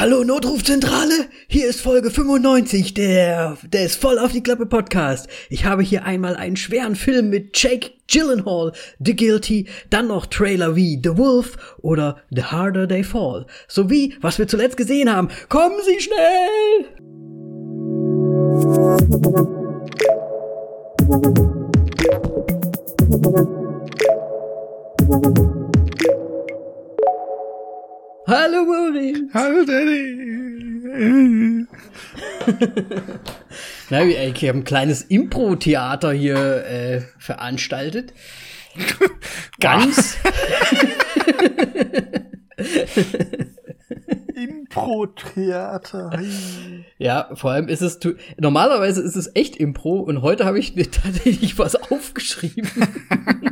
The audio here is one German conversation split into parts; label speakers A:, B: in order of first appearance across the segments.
A: Hallo Notrufzentrale, hier ist Folge 95 der der ist voll auf die Klappe Podcast. Ich habe hier einmal einen schweren Film mit Jake Gyllenhaal, The Guilty, dann noch Trailer wie The Wolf oder The Harder They Fall, sowie was wir zuletzt gesehen haben. Kommen Sie schnell! Hallo Moritz.
B: Hallo Danny.
A: Na, ich habe ein kleines Impro-Theater hier äh, veranstaltet. Ganz.
B: Impro-Theater.
A: ja, vor allem ist es, normalerweise ist es echt Impro und heute habe ich mir tatsächlich was aufgeschrieben.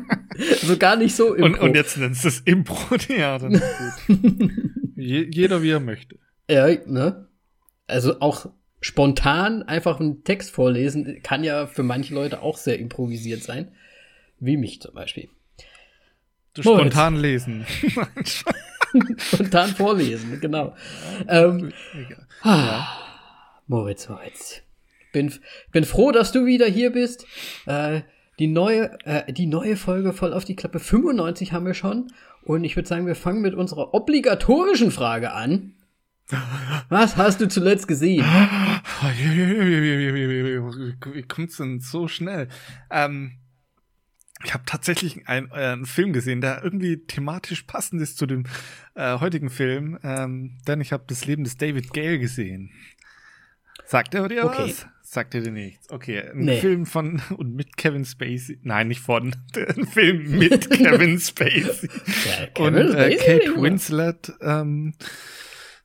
A: also gar nicht so
B: Impro. Und, und jetzt nennst du es Impro-Theater. Je, jeder wie er möchte.
A: Ja, ne? Also auch spontan einfach einen Text vorlesen kann ja für manche Leute auch sehr improvisiert sein. Wie mich zum Beispiel.
B: Du spontan lesen.
A: spontan vorlesen, genau. Ähm, ah, Moritz, Moritz. Bin, bin froh, dass du wieder hier bist. Äh, die neue, äh, die neue Folge voll auf die Klappe 95 haben wir schon. Und ich würde sagen, wir fangen mit unserer obligatorischen Frage an. Was hast du zuletzt gesehen?
B: Wie kommt's denn so schnell? Ähm, ich habe tatsächlich einen, äh, einen Film gesehen, der irgendwie thematisch passend ist zu dem äh, heutigen Film, ähm, denn ich habe das Leben des David Gale gesehen. Sagt er dir okay. was? Sagt er dir nichts? Okay, ein nee. Film von und mit Kevin Spacey. Nein, nicht von. Ein Film mit Kevin Spacey. Ja, Kevin und äh, Kate Winslet. Ähm,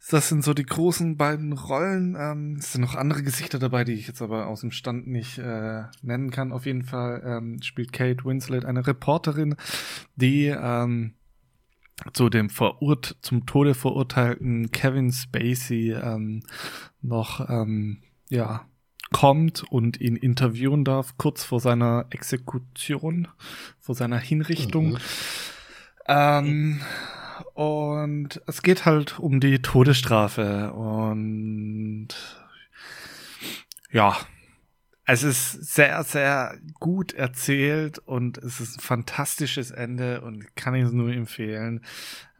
B: das sind so die großen beiden Rollen. Ähm, es sind noch andere Gesichter dabei, die ich jetzt aber aus dem Stand nicht äh, nennen kann. Auf jeden Fall ähm, spielt Kate Winslet eine Reporterin, die ähm, zu dem verurt zum Tode verurteilten Kevin Spacey ähm, noch ähm, ja kommt und ihn interviewen darf, kurz vor seiner Exekution, vor seiner Hinrichtung. Mhm. Ähm, und es geht halt um die Todesstrafe und ja, es ist sehr, sehr gut erzählt und es ist ein fantastisches Ende und kann ich es nur empfehlen.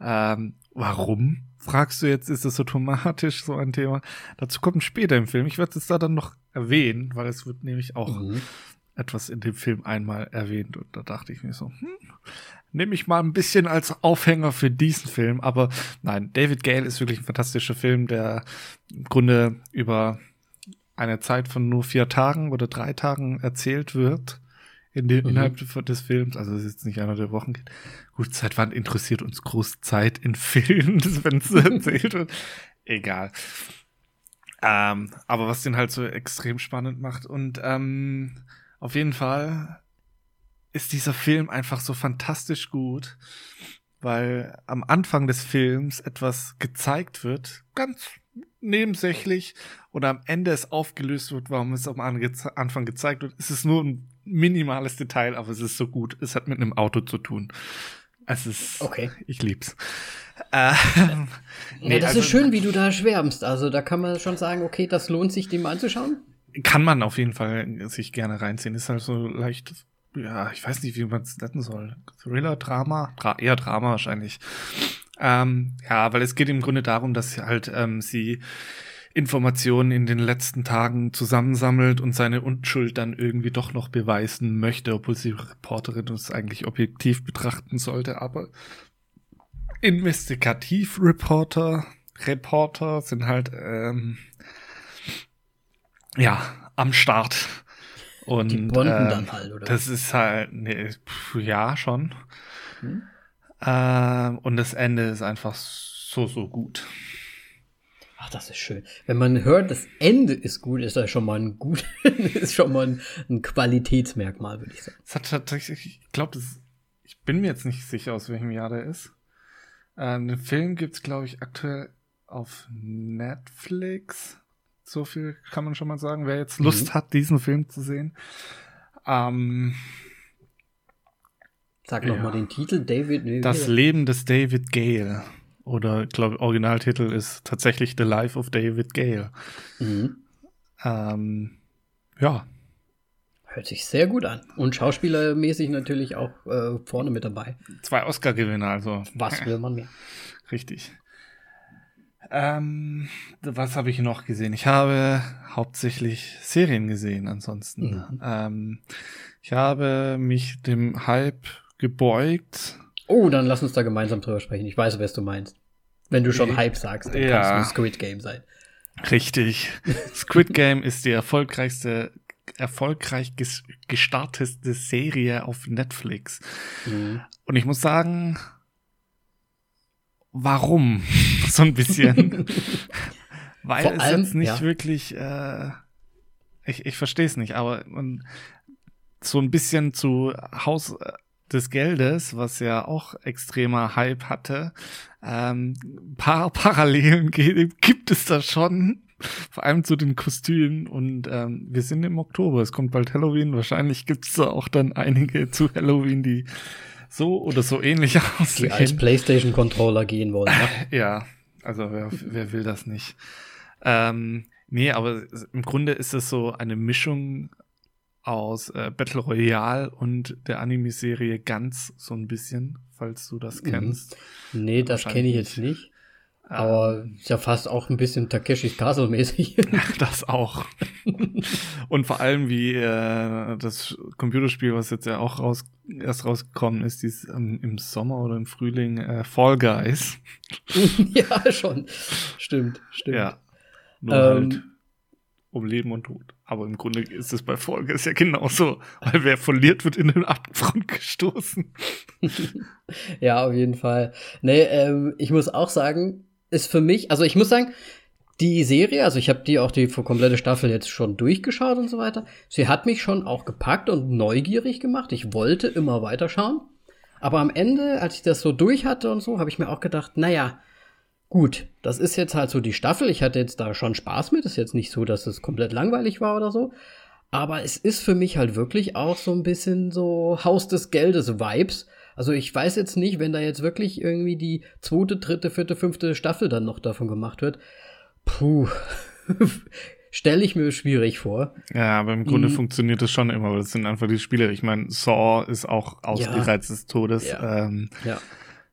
B: Ähm, warum? Fragst du jetzt, ist es automatisch so ein Thema? Dazu kommt später im Film. Ich werde es da dann noch erwähnen, weil es wird nämlich auch mhm. etwas in dem Film einmal erwähnt und da dachte ich mir so, hm, nehme ich mal ein bisschen als Aufhänger für diesen Film. Aber nein, David Gale ist wirklich ein fantastischer Film, der im Grunde über eine Zeit von nur vier Tagen oder drei Tagen erzählt wird. In den, mhm. Innerhalb des Films, also es ist jetzt nicht einer der Wochen geht. Gut, seit wann interessiert uns groß Zeit in Filmen, wenn es erzählt wird? Egal. Ähm, aber was den halt so extrem spannend macht. Und ähm, auf jeden Fall ist dieser Film einfach so fantastisch gut, weil am Anfang des Films etwas gezeigt wird, ganz nebensächlich, und am Ende es aufgelöst wird, warum es am Anfang gezeigt wird. Es ist nur ein minimales Detail, aber es ist so gut. Es hat mit einem Auto zu tun. Es ist.
A: Okay.
B: Ich lieb's.
A: Ähm, nee, ja, das also, ist schön, wie du da schwärmst. Also da kann man schon sagen, okay, das lohnt sich, den mal anzuschauen.
B: Kann man auf jeden Fall sich gerne reinziehen. Ist halt so leicht ja, ich weiß nicht, wie man es nennen soll. Thriller, Drama? Dra eher Drama wahrscheinlich. Ähm, ja, weil es geht im Grunde darum, dass halt ähm, sie Informationen in den letzten Tagen zusammensammelt und seine Unschuld dann irgendwie doch noch beweisen möchte, obwohl sie Reporterin es eigentlich objektiv betrachten sollte. Aber Investigativreporter, Reporter sind halt ähm, ja am Start und, die bonden äh, dann halt, oder? Das ist halt, nee, pf, ja, schon. Hm? Äh, und das Ende ist einfach so, so gut.
A: Ach, das ist schön. Wenn man hört, das Ende ist gut, ist das schon mal ein gut, ist schon mal ein, ein Qualitätsmerkmal, würde ich sagen.
B: Es hat tatsächlich, ich glaube, ich bin mir jetzt nicht sicher, aus welchem Jahr der ist. Ähm, den Film gibt's, glaube ich, aktuell auf Netflix. So viel kann man schon mal sagen, wer jetzt Lust mhm. hat, diesen Film zu sehen. Ähm,
A: Sag ja. noch mal den Titel, David.
B: Nee, das Leben des David Gale. oder glaube Originaltitel ist tatsächlich The Life of David Gale. Mhm. Ähm, ja.
A: Hört sich sehr gut an. Und schauspielermäßig natürlich auch äh, vorne mit dabei.
B: Zwei Oscar-Gewinner, also.
A: Was will man mehr?
B: Richtig. Ähm, was habe ich noch gesehen? Ich habe hauptsächlich Serien gesehen, ansonsten. Mhm. Ähm, ich habe mich dem Hype gebeugt.
A: Oh, dann lass uns da gemeinsam drüber sprechen. Ich weiß, was du meinst. Wenn du schon Hype sagst, dann ja. kann es Squid Game sein.
B: Richtig. Squid Game ist die erfolgreichste, erfolgreich gestartete Serie auf Netflix. Mhm. Und ich muss sagen, warum? so ein bisschen. Weil Vor es allem, jetzt nicht ja. wirklich, äh, ich, ich verstehe es nicht, aber man, so ein bisschen zu Haus des Geldes, was ja auch extremer Hype hatte, ähm, paar Parallelen gibt es da schon. Vor allem zu den Kostümen und ähm, wir sind im Oktober, es kommt bald Halloween, wahrscheinlich gibt es da auch dann einige zu Halloween, die so oder so ähnlich aussehen.
A: Die als Playstation-Controller gehen wollen.
B: Ne? Ja, also wer, wer will das nicht? Ähm, nee, aber im Grunde ist es so eine Mischung aus äh, Battle Royale und der Anime-Serie ganz so ein bisschen, falls du das mhm. kennst.
A: Nee, das kenne ich jetzt nicht. Aber ähm, ist ja fast auch ein bisschen Takeshis Castle mäßig.
B: das auch. und vor allem wie äh, das Computerspiel, was jetzt ja auch raus, erst rausgekommen ist, dies ähm, im Sommer oder im Frühling, äh, Fall Guys.
A: ja, schon. Stimmt, stimmt. Ja.
B: Nur ähm, halt um Leben und Tod. Aber im Grunde ist es bei Fall Guys ja genauso, weil wer verliert, wird in den Abgrund gestoßen.
A: ja, auf jeden Fall. Nee, ähm, ich muss auch sagen, ist für mich, also ich muss sagen, die Serie, also ich habe die auch die komplette Staffel jetzt schon durchgeschaut und so weiter. Sie hat mich schon auch gepackt und neugierig gemacht. Ich wollte immer weiterschauen. Aber am Ende, als ich das so durch hatte und so, habe ich mir auch gedacht, naja, gut, das ist jetzt halt so die Staffel. Ich hatte jetzt da schon Spaß mit. Ist jetzt nicht so, dass es komplett langweilig war oder so. Aber es ist für mich halt wirklich auch so ein bisschen so Haus des Geldes Vibes. Also ich weiß jetzt nicht, wenn da jetzt wirklich irgendwie die zweite, dritte, vierte, fünfte Staffel dann noch davon gemacht wird. Puh. Stelle ich mir schwierig vor.
B: Ja, aber im Grunde mhm. funktioniert das schon immer, weil das sind einfach die Spiele. Ich meine, Saw ist auch ausgereizt ja. des Todes. Ja. Ähm, ja.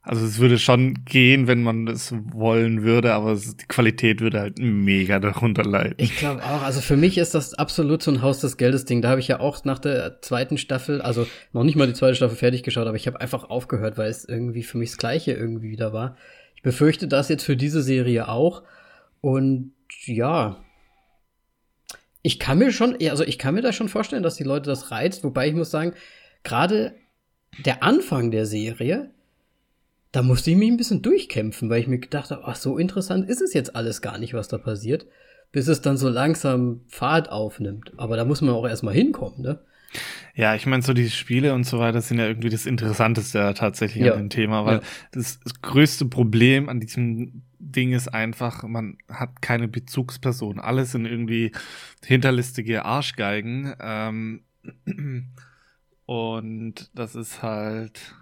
B: Also es würde schon gehen, wenn man das wollen würde, aber die Qualität würde halt mega darunter leiden.
A: Ich glaube auch. Also für mich ist das absolut so ein Haus des Geldes Ding. Da habe ich ja auch nach der zweiten Staffel, also noch nicht mal die zweite Staffel fertig geschaut, aber ich habe einfach aufgehört, weil es irgendwie für mich das Gleiche irgendwie wieder war. Ich befürchte das jetzt für diese Serie auch. Und ja, ich kann mir schon, also ich kann mir da schon vorstellen, dass die Leute das reizt. Wobei ich muss sagen, gerade der Anfang der Serie da musste ich mich ein bisschen durchkämpfen, weil ich mir gedacht habe, ach, so interessant ist es jetzt alles gar nicht, was da passiert, bis es dann so langsam Fahrt aufnimmt. Aber da muss man auch erstmal hinkommen, ne?
B: Ja, ich meine, so die Spiele und so weiter sind ja irgendwie das Interessanteste tatsächlich ja. an dem Thema, weil ja. das, das größte Problem an diesem Ding ist einfach, man hat keine Bezugsperson. Alles sind irgendwie hinterlistige Arschgeigen. Ähm, und das ist halt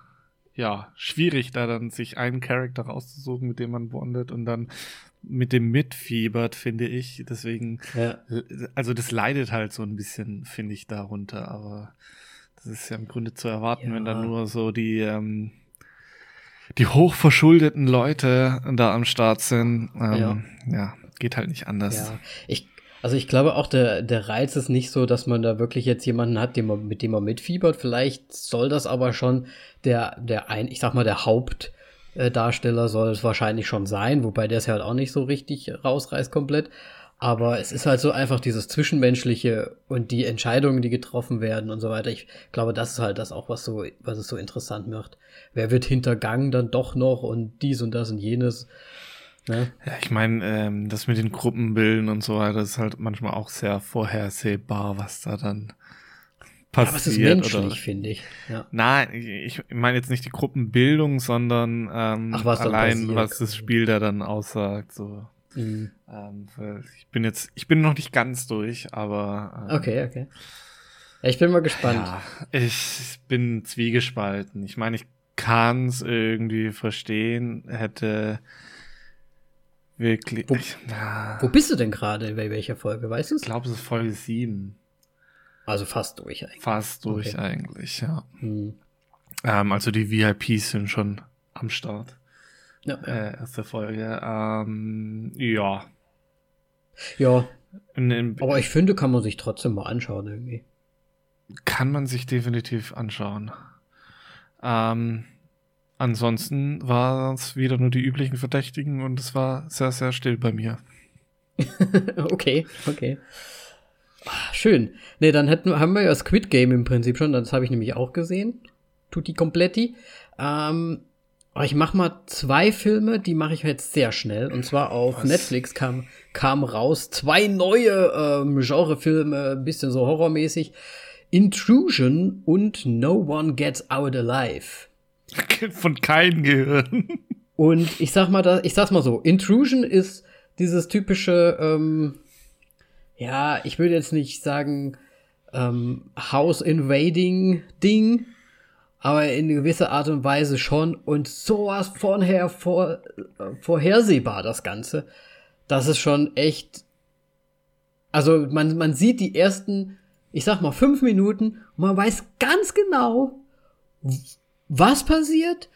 B: ja, schwierig, da dann sich einen Charakter rauszusuchen, mit dem man bondet und dann mit dem mitfiebert, finde ich. Deswegen, ja. also das leidet halt so ein bisschen, finde ich, darunter. Aber das ist ja im Grunde zu erwarten, ja. wenn dann nur so die, ähm, die hochverschuldeten Leute da am Start sind. Ähm, ja. ja. geht halt nicht anders.
A: Ja. Ich also ich glaube auch, der, der Reiz ist nicht so, dass man da wirklich jetzt jemanden hat, den man, mit dem man mitfiebert. Vielleicht soll das aber schon der, der ein, ich sag mal, der Hauptdarsteller soll es wahrscheinlich schon sein, wobei der es halt auch nicht so richtig rausreißt komplett. Aber es ist halt so einfach dieses Zwischenmenschliche und die Entscheidungen, die getroffen werden und so weiter. Ich glaube, das ist halt das auch, was so, was es so interessant macht. Wer wird hintergangen dann doch noch und dies und das und jenes.
B: Ne? Ja, ich meine, ähm, das mit den Gruppenbilden und so weiter ist halt manchmal auch sehr vorhersehbar, was da dann passiert. Aber es ist menschlich,
A: finde ich. Ja.
B: Nein, ich meine jetzt nicht die Gruppenbildung, sondern ähm, Ach, was allein, was das Spiel da dann aussagt. So. Mhm. Ähm, ich bin jetzt, ich bin noch nicht ganz durch, aber.
A: Ähm, okay, okay. Ich bin mal gespannt. Ja,
B: ich bin zwiegespalten. Ich meine, ich kann es irgendwie verstehen, hätte wirklich.
A: Wo, wo bist du denn gerade? Bei welcher Folge? Weißt du es?
B: Ich glaube, es ist Folge 7.
A: Also fast durch
B: eigentlich. Fast durch okay. eigentlich, ja. Hm. Ähm, also die VIPs sind schon am Start. Ja. Äh, erste Folge. Ähm, ja.
A: Ja. Aber ich finde, kann man sich trotzdem mal anschauen irgendwie.
B: Kann man sich definitiv anschauen. Ähm, ansonsten war es wieder nur die üblichen Verdächtigen und es war sehr, sehr still bei mir.
A: okay, okay. Ah, schön. Ne, dann hätten, haben wir ja Squid Game im Prinzip schon, das habe ich nämlich auch gesehen. Tutti Kompletti. Ähm, aber ich mach mal zwei Filme, die mache ich jetzt sehr schnell. Und zwar auf Was? Netflix kam, kam raus zwei neue ähm, Genrefilme, ein bisschen so horrormäßig. Intrusion und No One Gets Out Alive.
B: Von keinem Gehirn.
A: Und ich sag mal, da, ich sag's mal so, Intrusion ist dieses typische, ähm, ja, ich würde jetzt nicht sagen ähm, House Invading Ding, aber in gewisser Art und Weise schon und sowas von her vor, äh, vorhersehbar das Ganze. Das ist schon echt. Also man, man sieht die ersten, ich sag mal, fünf Minuten und man weiß ganz genau, was passiert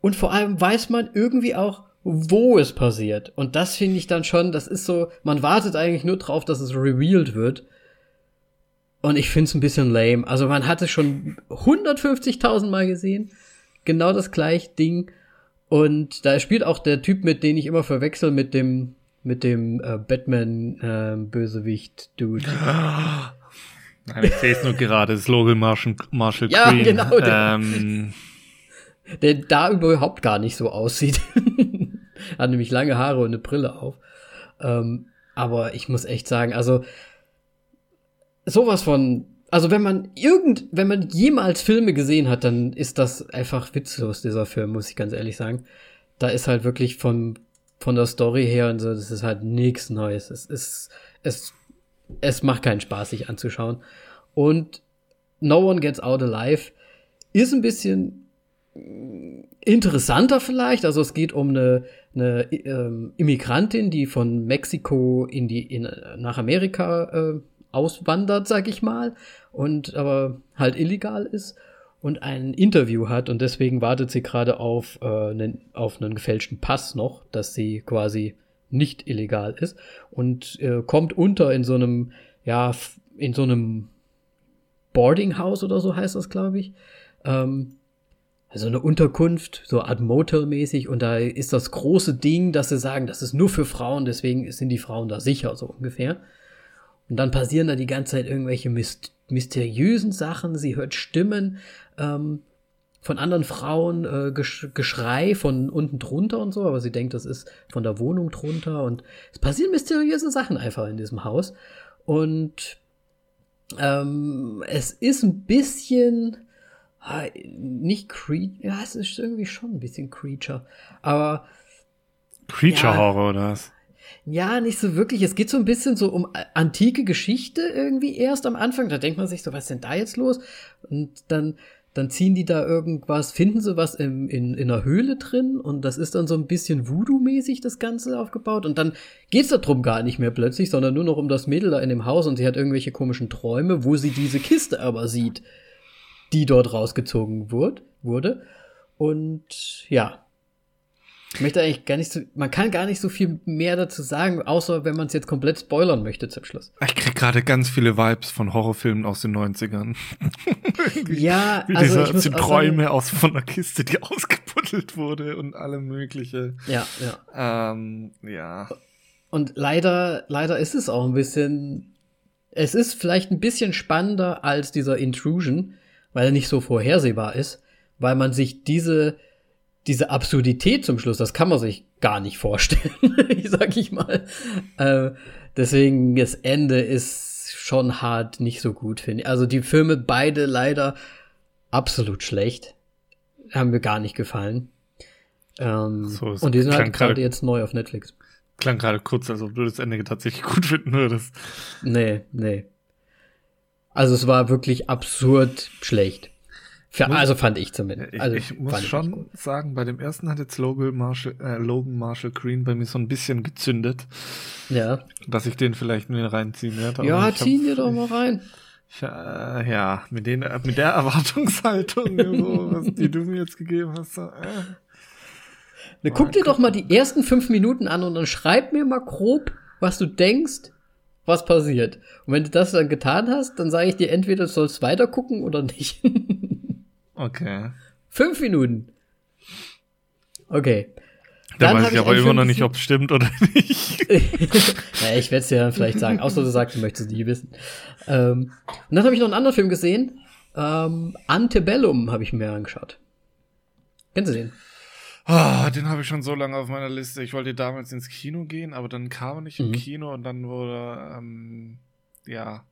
A: und vor allem weiß man irgendwie auch, wo es passiert. Und das finde ich dann schon, das ist so, man wartet eigentlich nur drauf, dass es revealed wird. Und ich finde es ein bisschen lame. Also man hat es schon 150.000 Mal gesehen. Genau das gleiche Ding. Und da spielt auch der Typ mit, den ich immer verwechsel mit dem, mit dem äh, Batman-Bösewicht-Dude. Äh,
B: Nein, ich sehe es nur gerade, das Logan Marshall, Marshall
A: ja, Green. genau. Der, ähm, der da überhaupt gar nicht so aussieht. Hat nämlich lange Haare und eine Brille auf. Ähm, aber ich muss echt sagen, also sowas von, also wenn man irgend, wenn man jemals Filme gesehen hat, dann ist das einfach witzlos, dieser Film, muss ich ganz ehrlich sagen. Da ist halt wirklich von, von der Story her und so, das ist halt nichts Neues. Es ist, es, es macht keinen Spaß, sich anzuschauen. Und No One Gets Out Alive ist ein bisschen interessanter vielleicht. Also es geht um eine, eine ähm, Immigrantin, die von Mexiko in die in, nach Amerika äh, auswandert, sag ich mal, und aber halt illegal ist und ein Interview hat und deswegen wartet sie gerade auf, äh, einen, auf einen gefälschten Pass noch, dass sie quasi nicht illegal ist und äh, kommt unter in so einem, ja, in so einem Boarding House oder so heißt das, glaube ich. Ähm, also eine Unterkunft, so Art Motel-mäßig, und da ist das große Ding, dass sie sagen, das ist nur für Frauen, deswegen sind die Frauen da sicher, so ungefähr. Und dann passieren da die ganze Zeit irgendwelche myst mysteriösen Sachen. Sie hört Stimmen ähm, von anderen Frauen, äh, Gesch Geschrei von unten drunter und so, aber sie denkt, das ist von der Wohnung drunter. Und es passieren mysteriöse Sachen einfach in diesem Haus. Und ähm, es ist ein bisschen nicht Creature, ja, es ist irgendwie schon ein bisschen Creature, aber
B: Creature Horror ja, oder was?
A: Ja, nicht so wirklich. Es geht so ein bisschen so um antike Geschichte irgendwie erst am Anfang. Da denkt man sich so, was ist denn da jetzt los? Und dann, dann ziehen die da irgendwas, finden sie was im, in, in einer Höhle drin und das ist dann so ein bisschen Voodoo-mäßig das Ganze aufgebaut und dann geht's darum gar nicht mehr plötzlich, sondern nur noch um das Mädel da in dem Haus und sie hat irgendwelche komischen Träume, wo sie diese Kiste aber sieht, die dort rausgezogen wurde. wurde. Und ja, ich möchte eigentlich gar nicht so, man kann gar nicht so viel mehr dazu sagen, außer wenn man es jetzt komplett spoilern möchte zum Schluss.
B: Ich krieg gerade ganz viele Vibes von Horrorfilmen aus den 90ern.
A: ja,
B: Wie also diese, die Träume sagen, aus von der Kiste, die ausgebuddelt wurde und alle mögliche.
A: Ja,
B: ja. Ähm, ja.
A: Und leider, leider ist es auch ein bisschen, es ist vielleicht ein bisschen spannender als dieser Intrusion, weil er nicht so vorhersehbar ist, weil man sich diese diese Absurdität zum Schluss, das kann man sich gar nicht vorstellen, sag ich mal. Äh, deswegen, das Ende ist schon hart nicht so gut, finde ich. Also die Filme beide leider absolut schlecht. Haben mir gar nicht gefallen. Ähm, so, und die sind halt gerade jetzt neu auf Netflix.
B: Klang gerade kurz, als ob du das Ende tatsächlich gut finden würdest.
A: Nee, nee. Also es war wirklich absurd schlecht. Für, also fand ich zumindest.
B: Ich,
A: also
B: ich muss schon ich sagen, bei dem ersten hat jetzt Logan Marshall, äh, Logan Marshall Green bei mir so ein bisschen gezündet.
A: Ja.
B: Dass ich den vielleicht mir reinziehen werde.
A: Ja, ziehen wir doch mal rein.
B: Ich, äh, ja, mit, den, mit der Erwartungshaltung, so, was, die du mir jetzt gegeben hast. So, äh.
A: Na, guck dir doch mal die ersten fünf Minuten an und dann schreib mir mal grob, was du denkst, was passiert. Und wenn du das dann getan hast, dann sage ich dir entweder du sollst weiter gucken oder nicht.
B: okay.
A: Fünf Minuten. Okay.
B: Da weiß ich aber immer noch nicht, ob es stimmt oder nicht.
A: naja, ich werde es dir dann vielleicht sagen, außer du sagst, du möchtest es nie wissen. Ähm, und dann habe ich noch einen anderen Film gesehen. Ähm, Antebellum habe ich mir angeschaut. Kennst du den?
B: Oh, den habe ich schon so lange auf meiner Liste. Ich wollte damals ins Kino gehen, aber dann kam er nicht mhm. im Kino und dann wurde, ähm, ja,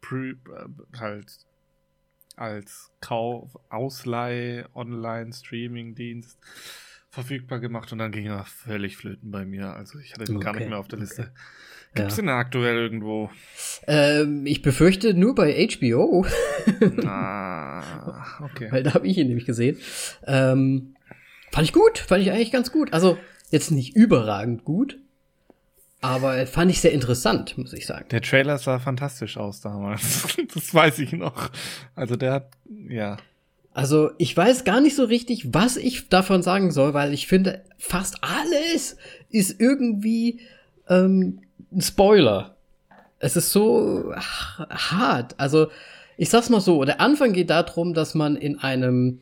B: pre, äh, halt als Kauf, Ausleih, Online-Streaming-Dienst verfügbar gemacht und dann ging er völlig flöten bei mir. Also ich hatte ihn okay. gar nicht mehr auf der Liste. Okay. Gibt es ja. den aktuell irgendwo?
A: Ähm, ich befürchte nur bei HBO.
B: ah, okay.
A: Weil da habe ich ihn nämlich gesehen. Ähm, fand ich gut, fand ich eigentlich ganz gut. Also jetzt nicht überragend gut, aber fand ich sehr interessant, muss ich sagen.
B: Der Trailer sah fantastisch aus damals. das weiß ich noch. Also der hat, ja.
A: Also ich weiß gar nicht so richtig, was ich davon sagen soll, weil ich finde, fast alles ist irgendwie ähm, ein Spoiler. Es ist so hart. Also ich sag's mal so, der Anfang geht darum, dass man in einem,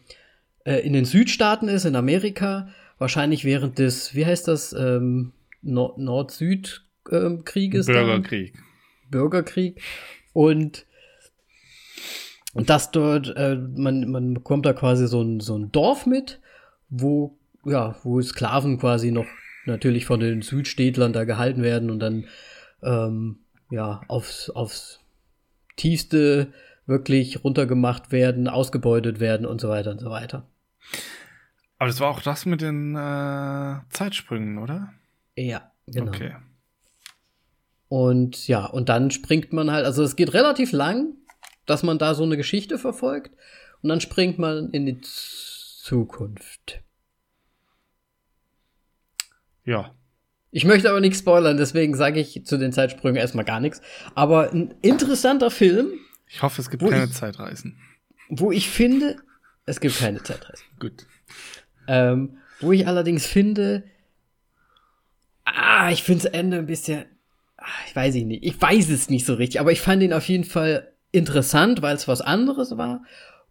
A: äh, in den Südstaaten ist, in Amerika, wahrscheinlich während des, wie heißt das, ähm, Nord-Süd-Krieges.
B: Ähm, Bürgerkrieg.
A: Bürgerkrieg. Und und das dort, äh, man, man bekommt da quasi so ein, so ein Dorf mit, wo, ja, wo Sklaven quasi noch natürlich von den Südstädtlern da gehalten werden und dann, ähm, ja, aufs, aufs tiefste wirklich runtergemacht werden, ausgebeutet werden und so weiter und so weiter.
B: Aber das war auch das mit den äh, Zeitsprüngen, oder?
A: Ja, genau.
B: Okay.
A: Und ja, und dann springt man halt, also es geht relativ lang, dass man da so eine Geschichte verfolgt und dann springt man in die Zukunft.
B: Ja.
A: Ich möchte aber nichts spoilern, deswegen sage ich zu den Zeitsprüngen erstmal gar nichts. Aber ein interessanter Film.
B: Ich hoffe, es gibt keine ich, Zeitreisen.
A: Wo ich finde, es gibt keine Zeitreisen.
B: Gut.
A: Ähm, wo ich allerdings finde, ah, ich finde das Ende ein bisschen, ah, ich weiß ich nicht, ich weiß es nicht so richtig, aber ich fand ihn auf jeden Fall interessant, weil es was anderes war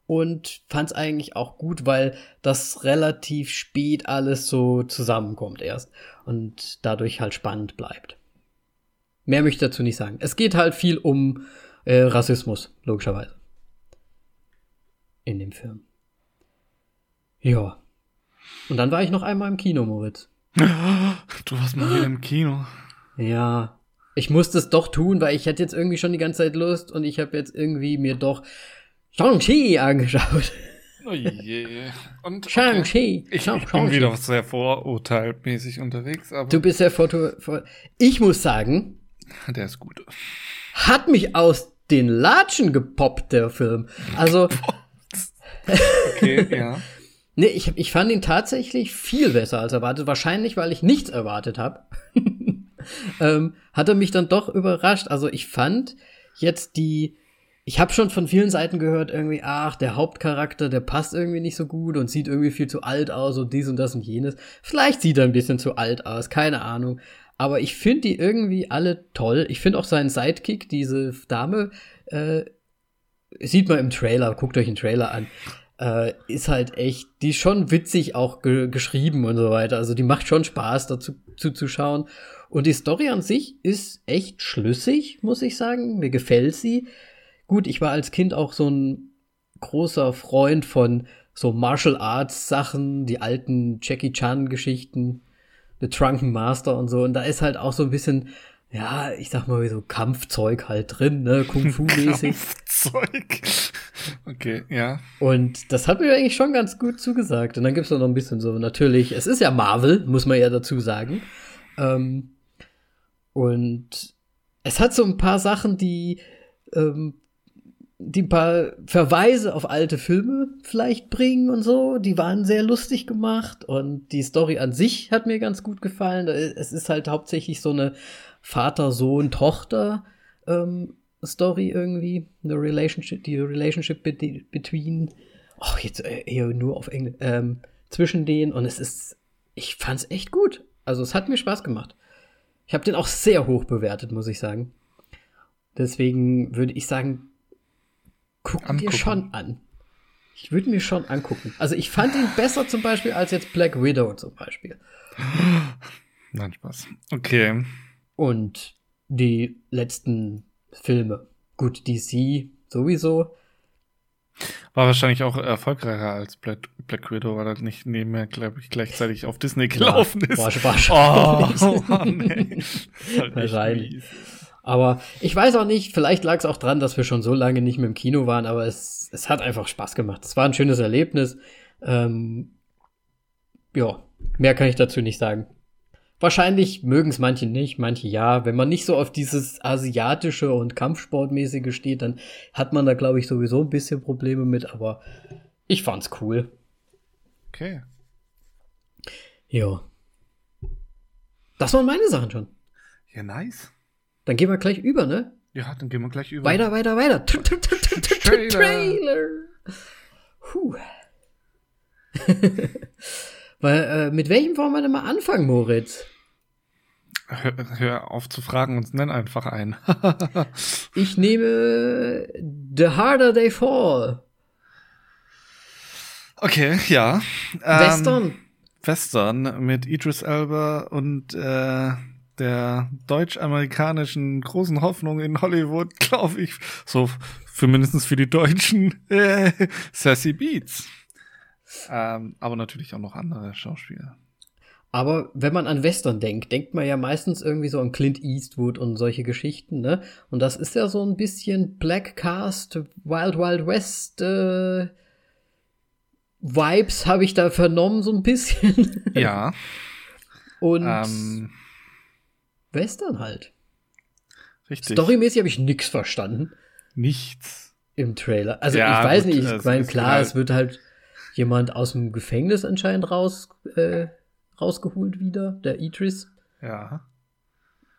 A: und fand es eigentlich auch gut, weil das relativ spät alles so zusammenkommt erst und dadurch halt spannend bleibt. Mehr möchte ich dazu nicht sagen. Es geht halt viel um äh, Rassismus, logischerweise. In dem Film. Ja. Und dann war ich noch einmal im Kino, Moritz.
B: Du warst mal wieder im Kino.
A: Ja, ich musste es doch tun, weil ich hatte jetzt irgendwie schon die ganze Zeit Lust und ich habe jetzt irgendwie mir doch Shang-Chi angeschaut.
B: Oh je. Und
A: Shang-Chi.
B: Okay. Ich, ich bin wieder sehr vorurteilmäßig unterwegs. Aber
A: du bist ja vor, vor. Ich muss sagen.
B: Der ist gut.
A: Hat mich aus den Latschen gepoppt, der Film. Also.
B: okay, ja.
A: Nee, ich, ich fand ihn tatsächlich viel besser als erwartet. Wahrscheinlich, weil ich nichts erwartet habe. ähm, hat er mich dann doch überrascht. Also ich fand jetzt die, ich habe schon von vielen Seiten gehört, irgendwie, ach, der Hauptcharakter, der passt irgendwie nicht so gut und sieht irgendwie viel zu alt aus und dies und das und jenes. Vielleicht sieht er ein bisschen zu alt aus, keine Ahnung. Aber ich finde die irgendwie alle toll. Ich finde auch seinen Sidekick, diese Dame, äh, sieht man im Trailer, guckt euch den Trailer an. Äh, ist halt echt, die ist schon witzig auch ge geschrieben und so weiter. Also die macht schon Spaß dazu zuzuschauen. Und die Story an sich ist echt schlüssig, muss ich sagen. Mir gefällt sie. Gut, ich war als Kind auch so ein großer Freund von so Martial Arts Sachen, die alten Jackie Chan Geschichten, The Drunken Master und so. Und da ist halt auch so ein bisschen, ja, ich sag mal, so Kampfzeug halt drin, ne, Kung Fu mäßig.
B: Kampfzeug. Okay, ja.
A: Und das hat mir eigentlich schon ganz gut zugesagt. Und dann gibt's noch ein bisschen so, natürlich, es ist ja Marvel, muss man ja dazu sagen. Ähm, und es hat so ein paar Sachen, die ähm, die paar Verweise auf alte Filme vielleicht bringen und so. Die waren sehr lustig gemacht und die Story an sich hat mir ganz gut gefallen. Es ist halt hauptsächlich so eine Vater, Sohn, Tochter ähm, Story irgendwie, eine Relationship, die Relationship be between, oh jetzt äh, eher nur auf Englisch, ähm, zwischen denen und es ist, ich fand's echt gut. Also es hat mir Spaß gemacht. Ich habe den auch sehr hoch bewertet, muss ich sagen. Deswegen würde ich sagen, guck angucken. dir schon an. Ich würde mir schon angucken. Also ich fand ihn besser zum Beispiel als jetzt Black Widow zum Beispiel.
B: Nein, Spaß. Okay.
A: Und die letzten Filme. Gut, DC sowieso.
B: War wahrscheinlich auch erfolgreicher als Black, Black Widow, weil er nicht nebenher, glaube ich, gleichzeitig auf Disney gelaufen ist. War, war oh,
A: oh, nee. halt wahrscheinlich. Aber ich weiß auch nicht, vielleicht lag es auch dran, dass wir schon so lange nicht mehr im Kino waren, aber es, es hat einfach Spaß gemacht. Es war ein schönes Erlebnis. Ähm, ja, mehr kann ich dazu nicht sagen. Wahrscheinlich mögen es manche nicht, manche ja. Wenn man nicht so auf dieses asiatische und Kampfsportmäßige steht, dann hat man da, glaube ich, sowieso ein bisschen Probleme mit, aber ich fand's cool.
B: Okay.
A: Ja. Das waren meine Sachen schon.
B: Ja, nice.
A: Dann gehen wir gleich über, ne?
B: Ja, dann gehen wir gleich über.
A: Weiter, weiter, weiter. Trailer. Puh. Weil, äh, mit welchem wollen wir denn mal anfangen, Moritz?
B: Hör, hör auf zu fragen und nenn einfach einen.
A: ich nehme The Harder They Fall.
B: Okay, ja.
A: Western. Ähm,
B: Western mit Idris Elba und äh, der deutsch-amerikanischen großen Hoffnung in Hollywood, glaube ich. So, für mindestens für die Deutschen, Sassy Beats. Ähm, aber natürlich auch noch andere Schauspieler.
A: Aber wenn man an Western denkt, denkt man ja meistens irgendwie so an Clint Eastwood und solche Geschichten, ne? Und das ist ja so ein bisschen Black Cast, Wild Wild West äh, Vibes habe ich da vernommen, so ein bisschen.
B: Ja.
A: und ähm, Western halt.
B: Richtig.
A: Storymäßig habe ich nichts verstanden.
B: Nichts.
A: Im Trailer. Also ja, ich weiß gut, nicht, ich meine, klar, halt es wird halt jemand aus dem Gefängnis anscheinend raus, äh, rausgeholt wieder, der Idris.
B: Ja.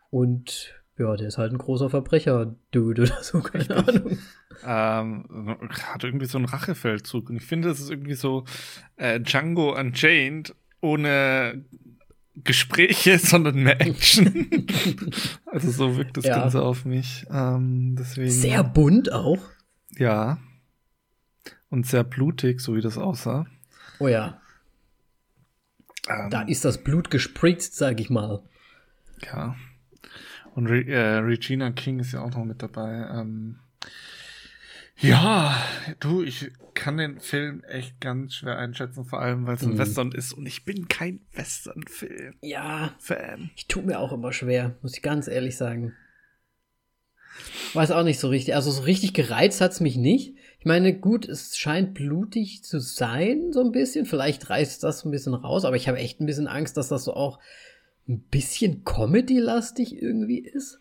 A: Und ja, der ist halt ein großer Verbrecher-Dude oder so, keine Richtig. Ahnung.
B: Ähm, hat irgendwie so einen Rachefeldzug. Und ich finde, das ist irgendwie so äh, Django Unchained ohne Gespräche, sondern mehr Action. also so wirkt das ja. Ganze auf mich. Ähm, deswegen,
A: Sehr bunt auch.
B: Ja. Und sehr blutig, so wie das aussah.
A: Oh ja. Ähm, da ist das Blut gespritzt, sag ich mal.
B: Ja. Und Re äh, Regina King ist ja auch noch mit dabei. Ähm, ja, du, ich kann den Film echt ganz schwer einschätzen, vor allem weil es ein mhm. Western ist und ich bin kein Western-Film.
A: Ja. Fan. Ich tue mir auch immer schwer, muss ich ganz ehrlich sagen. Weiß auch nicht so richtig. Also so richtig gereizt hat's mich nicht. Ich meine, gut, es scheint blutig zu sein, so ein bisschen. Vielleicht reißt das ein bisschen raus, aber ich habe echt ein bisschen Angst, dass das so auch ein bisschen Comedy-lastig irgendwie ist.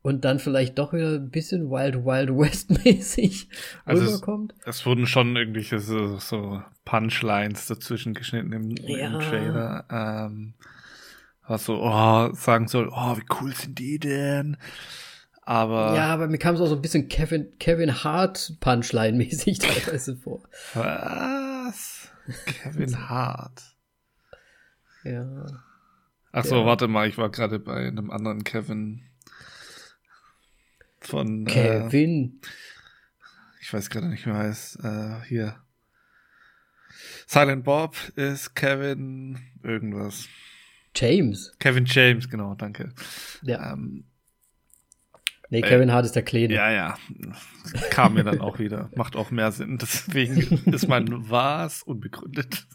A: Und dann vielleicht doch wieder ein bisschen Wild Wild West-mäßig also rüberkommt.
B: Es, es, wurden schon irgendwelche so, so Punchlines dazwischen geschnitten im, ja. im Trailer. Ähm, was so, oh, sagen soll, oh, wie cool sind die denn? Aber.
A: Ja, aber mir kam es auch so ein bisschen Kevin, Kevin Hart Punchline-mäßig teilweise vor.
B: Was? Kevin Hart.
A: Ja.
B: Ach so, ja. warte mal, ich war gerade bei einem anderen Kevin von
A: äh, Kevin.
B: Äh, ich weiß gerade nicht, wie er heißt. Äh, hier. Silent Bob ist Kevin irgendwas.
A: James.
B: Kevin James, genau, danke.
A: Ja. Ähm, Nee, Kevin Hart ist der Kleine.
B: Ja, ja. Kam mir dann auch wieder. Macht auch mehr Sinn. Deswegen ist mein Was unbegründet.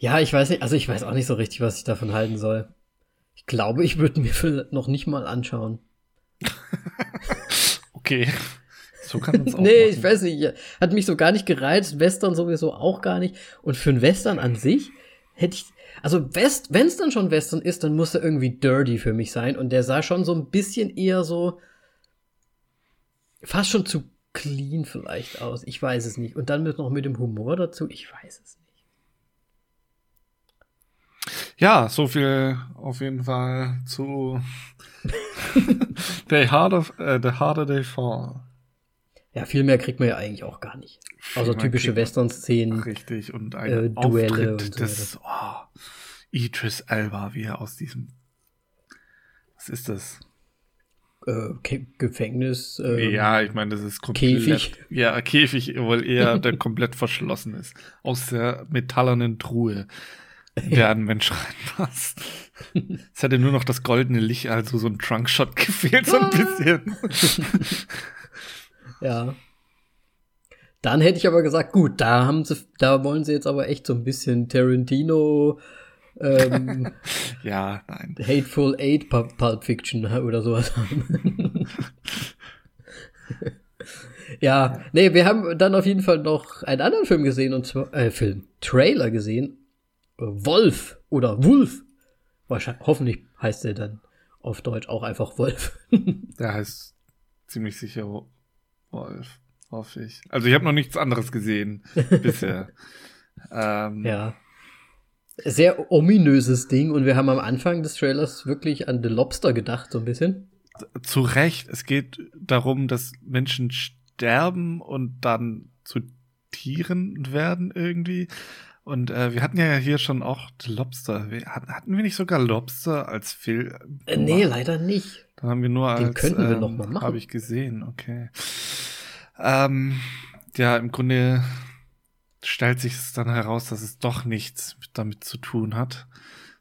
A: ja, ich weiß nicht, also ich weiß auch nicht so richtig, was ich davon halten soll. Ich glaube, ich würde mir noch nicht mal anschauen.
B: okay. So kann man es auch
A: Nee, machen. ich weiß nicht. Hat mich so gar nicht gereizt. Western sowieso auch gar nicht. Und für einen Western an sich hätte ich, also West, wenn es dann schon Western ist, dann muss er irgendwie dirty für mich sein. Und der sah schon so ein bisschen eher so, fast schon zu clean vielleicht aus. Ich weiß es nicht. Und dann mit, noch mit dem Humor dazu. Ich weiß es nicht.
B: Ja, so viel auf jeden Fall zu the, harder, uh, the Harder They Fall.
A: Ja, viel mehr kriegt man ja eigentlich auch gar nicht. Außer typische Western-Szenen.
B: Richtig, und ein äh, Duelle und so des oh, Idris Elba, wie er aus diesem Was ist das?
A: Äh, Gefängnis.
B: Ähm, ja, ich meine, das ist
A: komplett. Käfig.
B: Ja, Käfig, obwohl er der komplett verschlossen ist. Aus der metallernen Truhe der ein Mensch reinpasst. Es hätte nur noch das goldene Licht, also so ein Trunkshot gefehlt, so ein bisschen.
A: Ja. Dann hätte ich aber gesagt, gut, da haben sie, da wollen sie jetzt aber echt so ein bisschen Tarantino, ähm,
B: ja, nein.
A: Hateful Eight Pulp Fiction oder sowas haben. ja, nee, wir haben dann auf jeden Fall noch einen anderen Film gesehen und zwar, äh, Film, Trailer gesehen Wolf oder Wolf. Wahrscheinlich, hoffentlich heißt er dann auf Deutsch auch einfach Wolf.
B: der heißt ziemlich sicher Wolf, hoffe ich. Also ich habe noch nichts anderes gesehen bisher.
A: Ähm, ja. Sehr ominöses Ding und wir haben am Anfang des Trailers wirklich an The Lobster gedacht, so ein bisschen.
B: Zu Recht. Es geht darum, dass Menschen sterben und dann zu Tieren werden irgendwie. Und äh, wir hatten ja hier schon auch Lobster. Wir, hatten wir nicht sogar Lobster als Film?
A: Äh, nee, leider nicht.
B: Dann haben wir nur als.
A: Den könnten wir ähm, noch mal machen.
B: Habe ich gesehen, okay. Ähm, ja, im Grunde stellt sich es dann heraus, dass es doch nichts damit zu tun hat.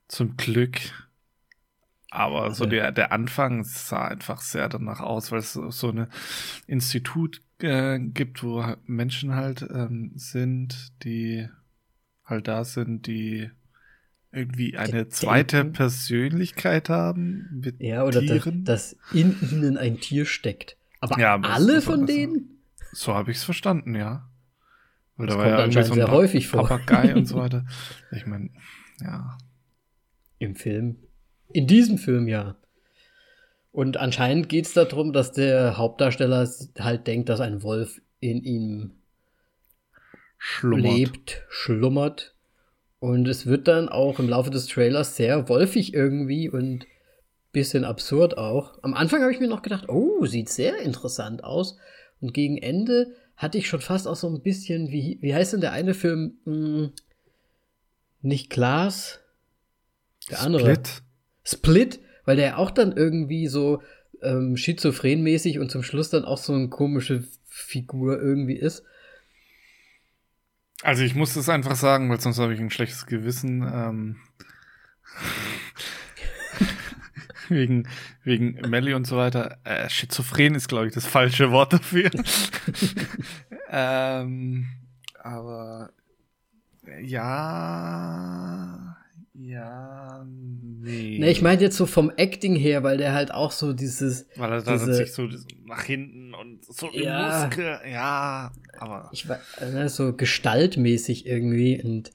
B: Zum Glück. Aber so der, der Anfang sah einfach sehr danach aus, weil es so, eine Institut äh, gibt, wo Menschen halt ähm, sind, die halt da sind, die irgendwie eine zweite Denken. Persönlichkeit haben mit
A: Ja, oder Tieren. Dass, dass in ihnen ein Tier steckt. Aber ja, alle von denen?
B: So habe ich es verstanden, ja.
A: Weil das da war ja irgendwie so ein sehr häufig vor.
B: Papagei und so weiter. Ich meine, ja.
A: Im Film. In diesem Film, ja. Und anscheinend geht es darum, dass der Hauptdarsteller halt denkt, dass ein Wolf in ihm schlummert. lebt, schlummert. Und es wird dann auch im Laufe des Trailers sehr wolfig irgendwie und bisschen absurd auch. Am Anfang habe ich mir noch gedacht, oh, sieht sehr interessant aus. Und gegen Ende hatte ich schon fast auch so ein bisschen, wie, wie heißt denn der eine Film? Hm, nicht Glas? Der andere. Split. Split, weil der auch dann irgendwie so ähm, schizophrenmäßig und zum Schluss dann auch so eine komische Figur irgendwie ist.
B: Also ich muss das einfach sagen, weil sonst habe ich ein schlechtes Gewissen. Ähm, wegen, wegen Melly und so weiter. Äh, Schizophren ist, glaube ich, das falsche Wort dafür. ähm, aber ja, ja, nee.
A: Ne, ich meine jetzt so vom Acting her, weil der halt auch so dieses.
B: Weil er da diese, sich so nach hinten und so ja, im Muskel, ja, aber.
A: Ich war ne, so gestaltmäßig irgendwie und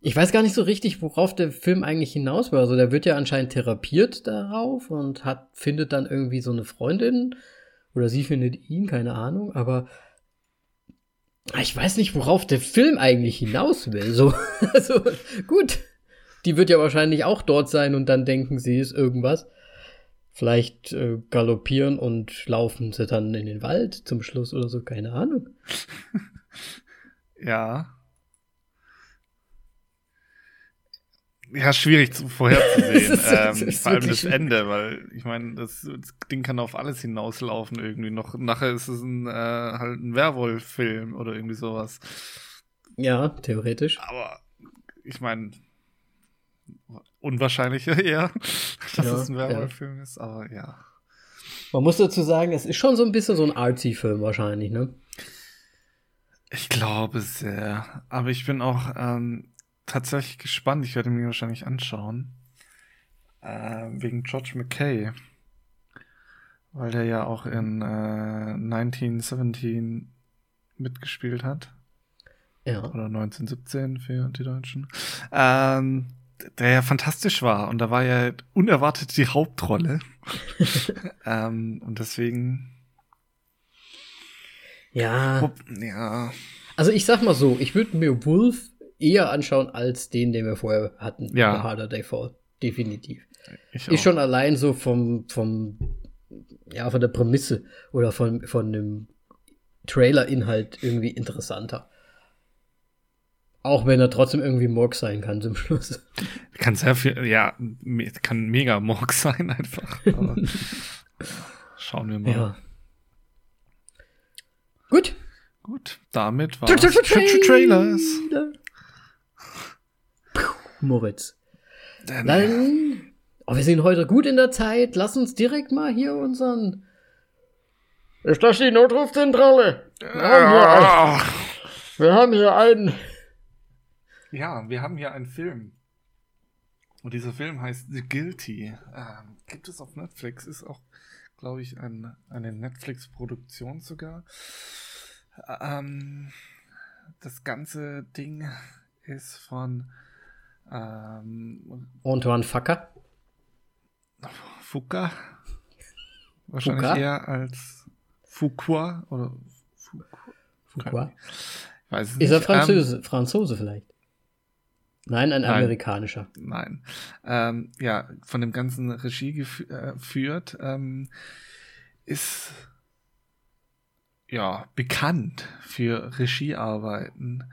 A: ich weiß gar nicht so richtig, worauf der Film eigentlich hinaus will. Also der wird ja anscheinend therapiert darauf und hat, findet dann irgendwie so eine Freundin oder sie findet ihn, keine Ahnung, aber ich weiß nicht, worauf der Film eigentlich hinaus will. So, also gut die wird ja wahrscheinlich auch dort sein und dann denken, sie ist irgendwas. Vielleicht äh, galoppieren und laufen sie dann in den Wald zum Schluss oder so, keine Ahnung.
B: ja. Ja, schwierig zu, vorherzusehen. ähm, vor allem das Ende, weil ich meine, das, das, Ding kann auf alles hinauslaufen irgendwie noch. Nachher ist es ein, äh, halt ein Werwolf-Film oder irgendwie sowas.
A: Ja, theoretisch.
B: Aber ich meine, unwahrscheinlicher eher, dass ja, es ein Werwolf-Film ja. ist, aber ja.
A: Man muss dazu sagen, es ist schon so ein bisschen so ein Artsy-Film wahrscheinlich, ne?
B: Ich glaube sehr. Aber ich bin auch ähm, tatsächlich gespannt. Ich werde mir wahrscheinlich anschauen. Äh, wegen George McKay. Weil der ja auch in äh, 1917 mitgespielt hat.
A: Ja.
B: Oder 1917 für die Deutschen. Ähm, der ja fantastisch war und da war ja unerwartet die Hauptrolle. ähm, und deswegen
A: Ja.
B: Ja.
A: Also ich sag mal so, ich würde mir Wolf eher anschauen als den, den wir vorher hatten.
B: Ja.
A: The Harder Day Fall. Definitiv.
B: Ich
A: Ist schon allein so vom, vom, ja, von der Prämisse oder von, von dem Trailer-Inhalt irgendwie interessanter. Auch wenn er trotzdem irgendwie Morg sein kann zum Schluss.
B: Kann sehr viel, ja, me- kann mega Morg sein einfach. Schauen wir mal.
A: Ja. Gut.
B: Gut, damit war
A: Tra- tra- tra-
B: Trailers.
A: Moritz.
B: Dann,
A: Dann, oh, wir sind heute gut in der Zeit. Lass uns direkt mal hier unseren. Ist das die Notrufzentrale?
B: Ah.
A: wir haben hier einen.
B: Ja, wir haben hier einen Film. Und dieser Film heißt The Guilty. Ähm, gibt es auf Netflix, ist auch, glaube ich, ein, eine Netflix-Produktion sogar. Ähm, das ganze Ding ist von ähm,
A: Antoine Facker.
B: Fuka. Wahrscheinlich
A: Fuka?
B: eher als Fuqua oder Fuqua.
A: Fuqua.
B: Ich weiß es
A: Ist er
B: nicht.
A: Franzose, Franzose vielleicht? Nein, ein
B: Nein.
A: amerikanischer.
B: Nein. Ähm, ja, von dem ganzen Regie gefü- äh, geführt, ähm, ist ja bekannt für Regiearbeiten.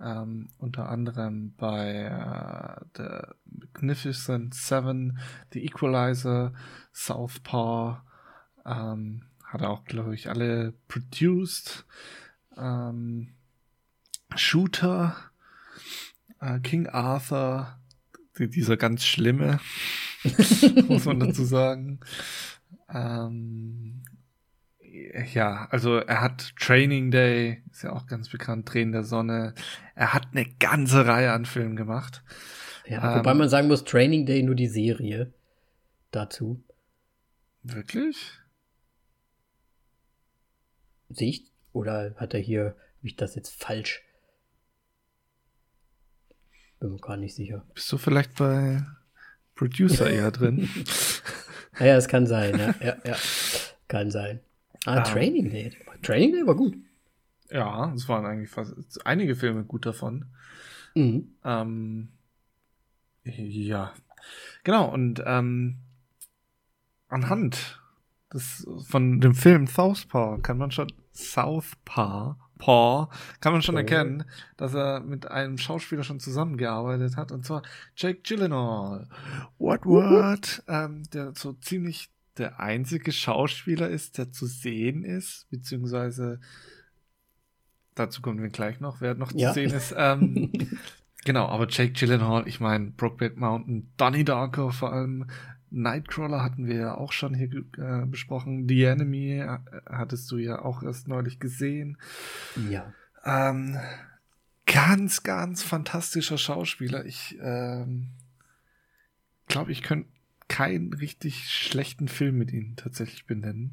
B: Ähm, unter anderem bei äh, The Magnificent Seven, The Equalizer, Southpaw, ähm, hat er auch, glaube ich, alle produced. Ähm, Shooter, äh, King Arthur, die, dieser ganz schlimme, muss man dazu sagen. Ähm, ja, also er hat Training Day, ist ja auch ganz bekannt, Tränen der Sonne. Er hat eine ganze Reihe an Filmen gemacht.
A: Ja,
B: Ähm,
A: wobei man sagen muss, Training Day nur die Serie dazu.
B: Wirklich?
A: Sicht? Oder hat er hier, hab ich das jetzt falsch? Bin mir gar nicht sicher.
B: Bist du vielleicht bei Producer eher drin?
A: Naja, es kann sein, ja. ja, ja. Kann sein. Ah,
B: Ah.
A: Training Day. Training Day war gut.
B: ja, es waren eigentlich fast einige Filme gut davon.
A: Mhm.
B: Ähm, ja, genau. Und ähm, anhand des, von dem Film Southpaw kann man schon Southpaw Paw, kann man schon
A: Oh.
B: erkennen, dass er mit einem Schauspieler schon zusammengearbeitet hat, und zwar Jake Gyllenhaal. What, what? Ähm, der so ziemlich der einzige Schauspieler ist, der zu sehen ist, beziehungsweise dazu kommen wir gleich noch, wer noch
A: Ja.
B: zu sehen ist. Ähm, Genau, aber Jake Gyllenhaal, ich meine, Brokeback Mountain, Donnie Darko vor allem, Nightcrawler hatten wir ja auch schon hier äh, besprochen, The Enemy äh, hattest du ja auch erst neulich gesehen.
A: Ja.
B: Ähm, ganz, ganz fantastischer Schauspieler. Ich ähm, glaube, ich könnte keinen richtig schlechten Film mit ihm tatsächlich benennen.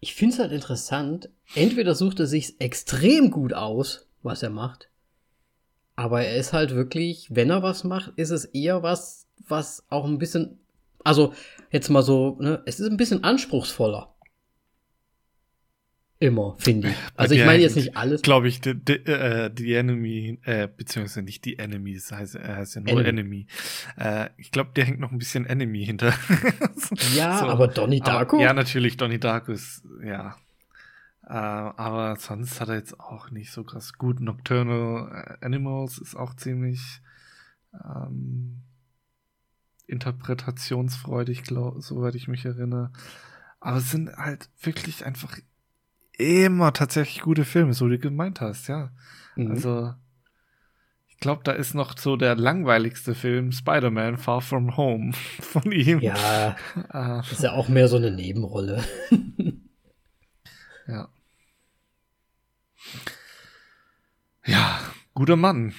A: Ich finde es halt interessant. Entweder sucht er sich extrem gut aus, was er macht. Aber er ist halt wirklich, wenn er was macht, ist es eher was, was auch ein bisschen, also jetzt mal so, ne, es ist ein bisschen anspruchsvoller. Immer, finde ich. Also ich meine jetzt nicht alles.
B: Glaube ich, the, the, äh, the Enemy, äh, beziehungsweise nicht die Enemy, das heißt, er heißt ja nur
A: Enemy.
B: Enemy. Äh, ich glaube, der hängt noch ein bisschen Enemy hinter.
A: Ja,
B: So.
A: aber Donnie Darko?
B: Aber, ja, natürlich, Donnie Darko ist, ja. Äh, aber sonst hat er jetzt auch nicht so krass gut. Nocturnal äh, Animals ist auch ziemlich ähm, interpretationsfreudig, glaub, soweit ich mich erinnere. Aber es sind halt wirklich einfach immer tatsächlich gute Filme, so wie du gemeint hast, ja.
A: Mhm.
B: Also, ich glaube, da ist noch so der langweiligste Film, Spider-Man Far From Home von ihm.
A: ja,
B: Äh,
A: ist ja auch mehr so eine Nebenrolle.
B: ja. Ja, guter Mann.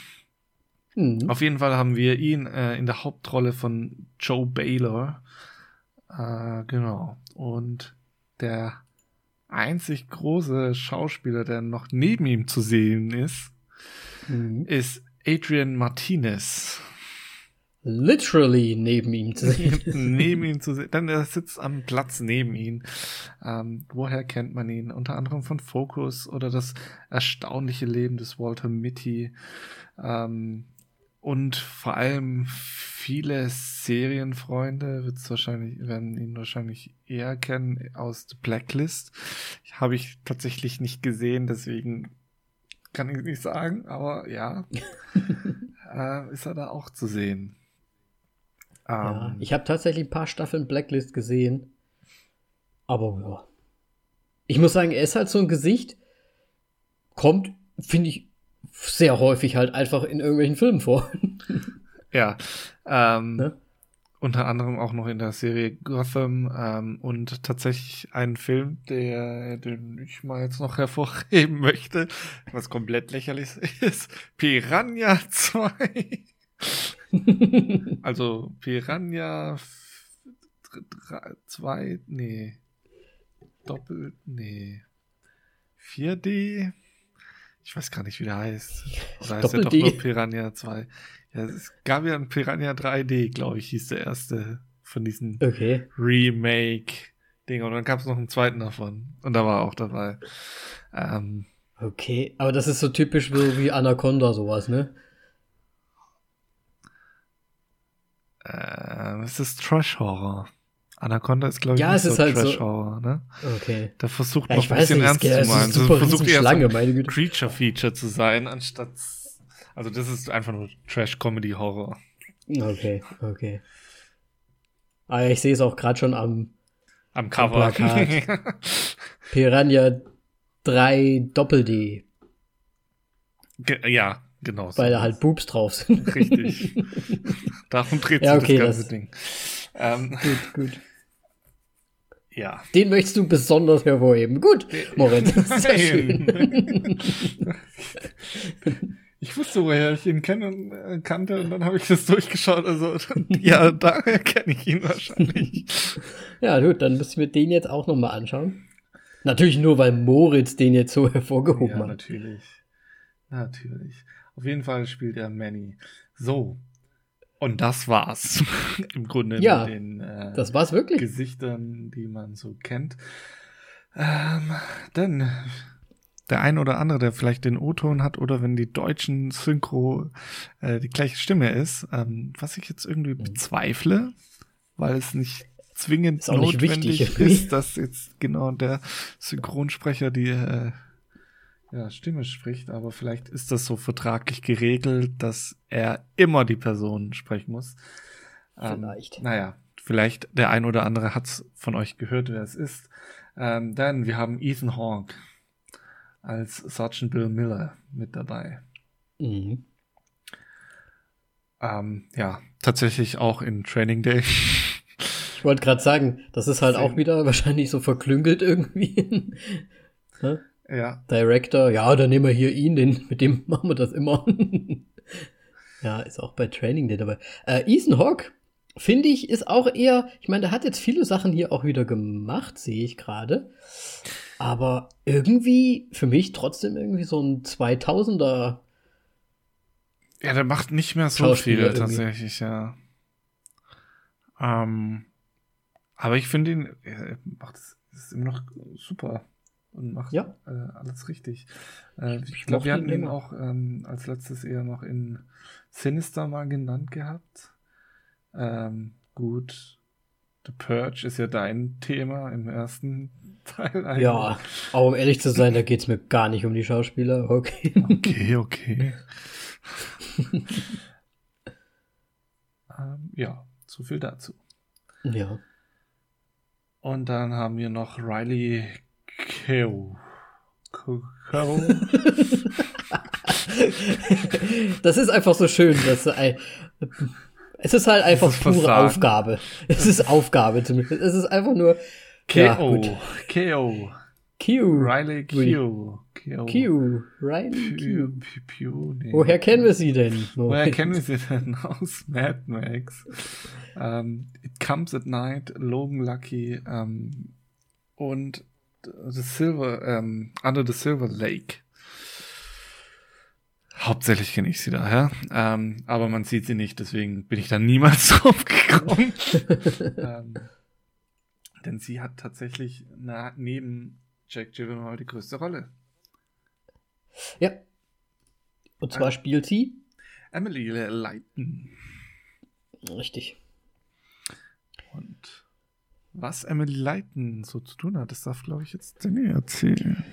A: Mhm.
B: Auf jeden Fall haben wir ihn äh, in der Hauptrolle von Joe Baylor. Äh, genau. Und der einzig große Schauspieler, der noch neben ihm zu sehen ist,
A: Mhm.
B: ist Adrian Martinez.
A: literally neben ihm zu sehen.
B: neben ihm zu sehen. Denn er sitzt am Platz neben ihm. Ähm, woher kennt man ihn? Unter anderem von Focus oder das erstaunliche Leben des Walter Mitty. Ähm, und vor allem viele Serienfreunde wird's wahrscheinlich, werden ihn wahrscheinlich eher kennen aus The Blacklist. Habe ich tatsächlich nicht gesehen, deswegen kann ich nicht sagen, aber ja, äh, ist er da auch zu sehen.
A: Ja, ähm, ich habe tatsächlich ein paar Staffeln Blacklist gesehen. Aber ja. Ich muss sagen, er ist halt so ein Gesicht, kommt, finde ich, sehr häufig halt einfach in irgendwelchen Filmen vor.
B: ja. Ähm, ne? Unter anderem auch noch in der Serie Gotham ähm, und tatsächlich ein Film, der, den ich mal jetzt noch hervorheben möchte, was komplett lächerlich ist, Piranha 2. also Piranha 2, nee. Doppelt, nee. 4D? Ich weiß gar nicht, wie der heißt. Oder heißt der doch nur Piranha 2? Ja, es gab ja ein Piranha 3D, glaube ich, hieß der erste von diesen
A: okay.
B: Remake-Dinger. Und dann gab es noch einen zweiten davon. Und da war er auch dabei. Ähm,
A: okay, aber das ist so typisch wie, wie Anaconda, sowas, ne?
B: Äh, es ist Trash-Horror. Anaconda ist, glaube ich,
A: ja, es
B: so
A: halt
B: Trash-Horror,
A: so.
B: ne?
A: Okay.
B: Da versucht ja, noch ein bisschen nicht, ernst zu meinen. Also versucht eher
A: Schlange,
B: so ein Creature-Feature zu sein, anstatt. Also, das ist einfach nur Trash-Comedy-Horror.
A: Okay, okay. Aber ich sehe es auch gerade schon am,
B: am Cover. Am
A: Plakat. Piranha 3 Doppel-D.
B: ja, genau.
A: Weil so da halt Boobs drauf sind.
B: Richtig. Darum dreht
A: ja,
B: sich
A: okay,
B: das ganze
A: das,
B: Ding. Ähm,
A: gut, gut.
B: Ja.
A: Den möchtest du besonders hervorheben. Gut, Moritz, sehr schön.
B: Ich wusste, woher ich ihn kennen, äh, kannte und dann habe ich das durchgeschaut. Also ja, daher kenne ich ihn wahrscheinlich.
A: Ja, gut, dann müssen wir den jetzt auch nochmal anschauen. Natürlich nur, weil Moritz den jetzt so hervorgehoben ja, hat.
B: Natürlich. Natürlich. Auf jeden Fall spielt er Manny. So, und das war's im Grunde
A: ja,
B: mit den äh,
A: das war's wirklich.
B: Gesichtern, die man so kennt. Ähm, denn der ein oder andere, der vielleicht den O-Ton hat oder wenn die deutschen Synchro äh, die gleiche Stimme ist, ähm, was ich jetzt irgendwie mhm. bezweifle, weil es nicht zwingend notwendig nicht ist, dass jetzt genau der Synchronsprecher die äh, ja, Stimme spricht, aber vielleicht ist das so vertraglich geregelt, dass er immer die Person sprechen muss.
A: Ähm, vielleicht.
B: Ähm, naja, vielleicht der ein oder andere hat's von euch gehört, wer es ist. Ähm, dann, wir haben Ethan Hawke als Sergeant Bill Miller mit dabei.
A: Mhm.
B: Ähm, ja, tatsächlich auch in Training Day.
A: Ich wollte gerade sagen, das ist halt auch wieder wahrscheinlich so verklüngelt irgendwie.
B: Ja.
A: Director, ja, dann nehmen wir hier ihn, den, mit dem machen wir das immer. ja, ist auch bei Training Day dabei. Äh, Ethan Hawke, finde ich, ist auch eher, ich meine, der hat jetzt viele Sachen hier auch wieder gemacht, sehe ich gerade. Aber irgendwie, für mich trotzdem irgendwie so ein 2000er.
B: Ja, der macht nicht mehr so viel tatsächlich, ja. Ähm, aber ich finde ihn, er macht es immer noch super und macht
A: ja.
B: äh, alles richtig. Äh, ich, ich glaube, wir hatten ihn auch ähm, als letztes eher noch in Sinister mal genannt gehabt. Ähm, gut, The Purge ist ja dein Thema im ersten Teil.
A: Eigentlich. Ja, aber um ehrlich zu sein, da geht es mir gar nicht um die Schauspieler. Okay.
B: Okay, okay. ähm, ja, so viel dazu.
A: Ja.
B: Und dann haben wir noch Riley Keo. Keo.
A: das ist einfach so schön, dass ein, es ist halt einfach ist pure Versagen. Aufgabe. Es ist Aufgabe zumindest. Es ist einfach nur
B: Keo. Ja, Keo.
A: Q.
B: Riley Q.
A: Q. Q. Riley Q. Q. Nee. Woher kennen wir sie denn?
B: Woher kennen wir sie denn? Aus Mad Max. Um, ähm, It Comes at Night, Logan Lucky um, ähm, und The Silver, ähm, Under the Silver Lake. Hauptsächlich kenne ich sie daher, ähm, aber man sieht sie nicht, deswegen bin ich da niemals drauf gekommen. ähm, denn sie hat tatsächlich na, neben Jack Gyllenhaal die größte Rolle.
A: Ja. Und zwar spielt sie
B: Emily Leighton.
A: Richtig.
B: Und was Emily Leighton so zu tun hat, das darf, glaube ich, jetzt Danny erzählen.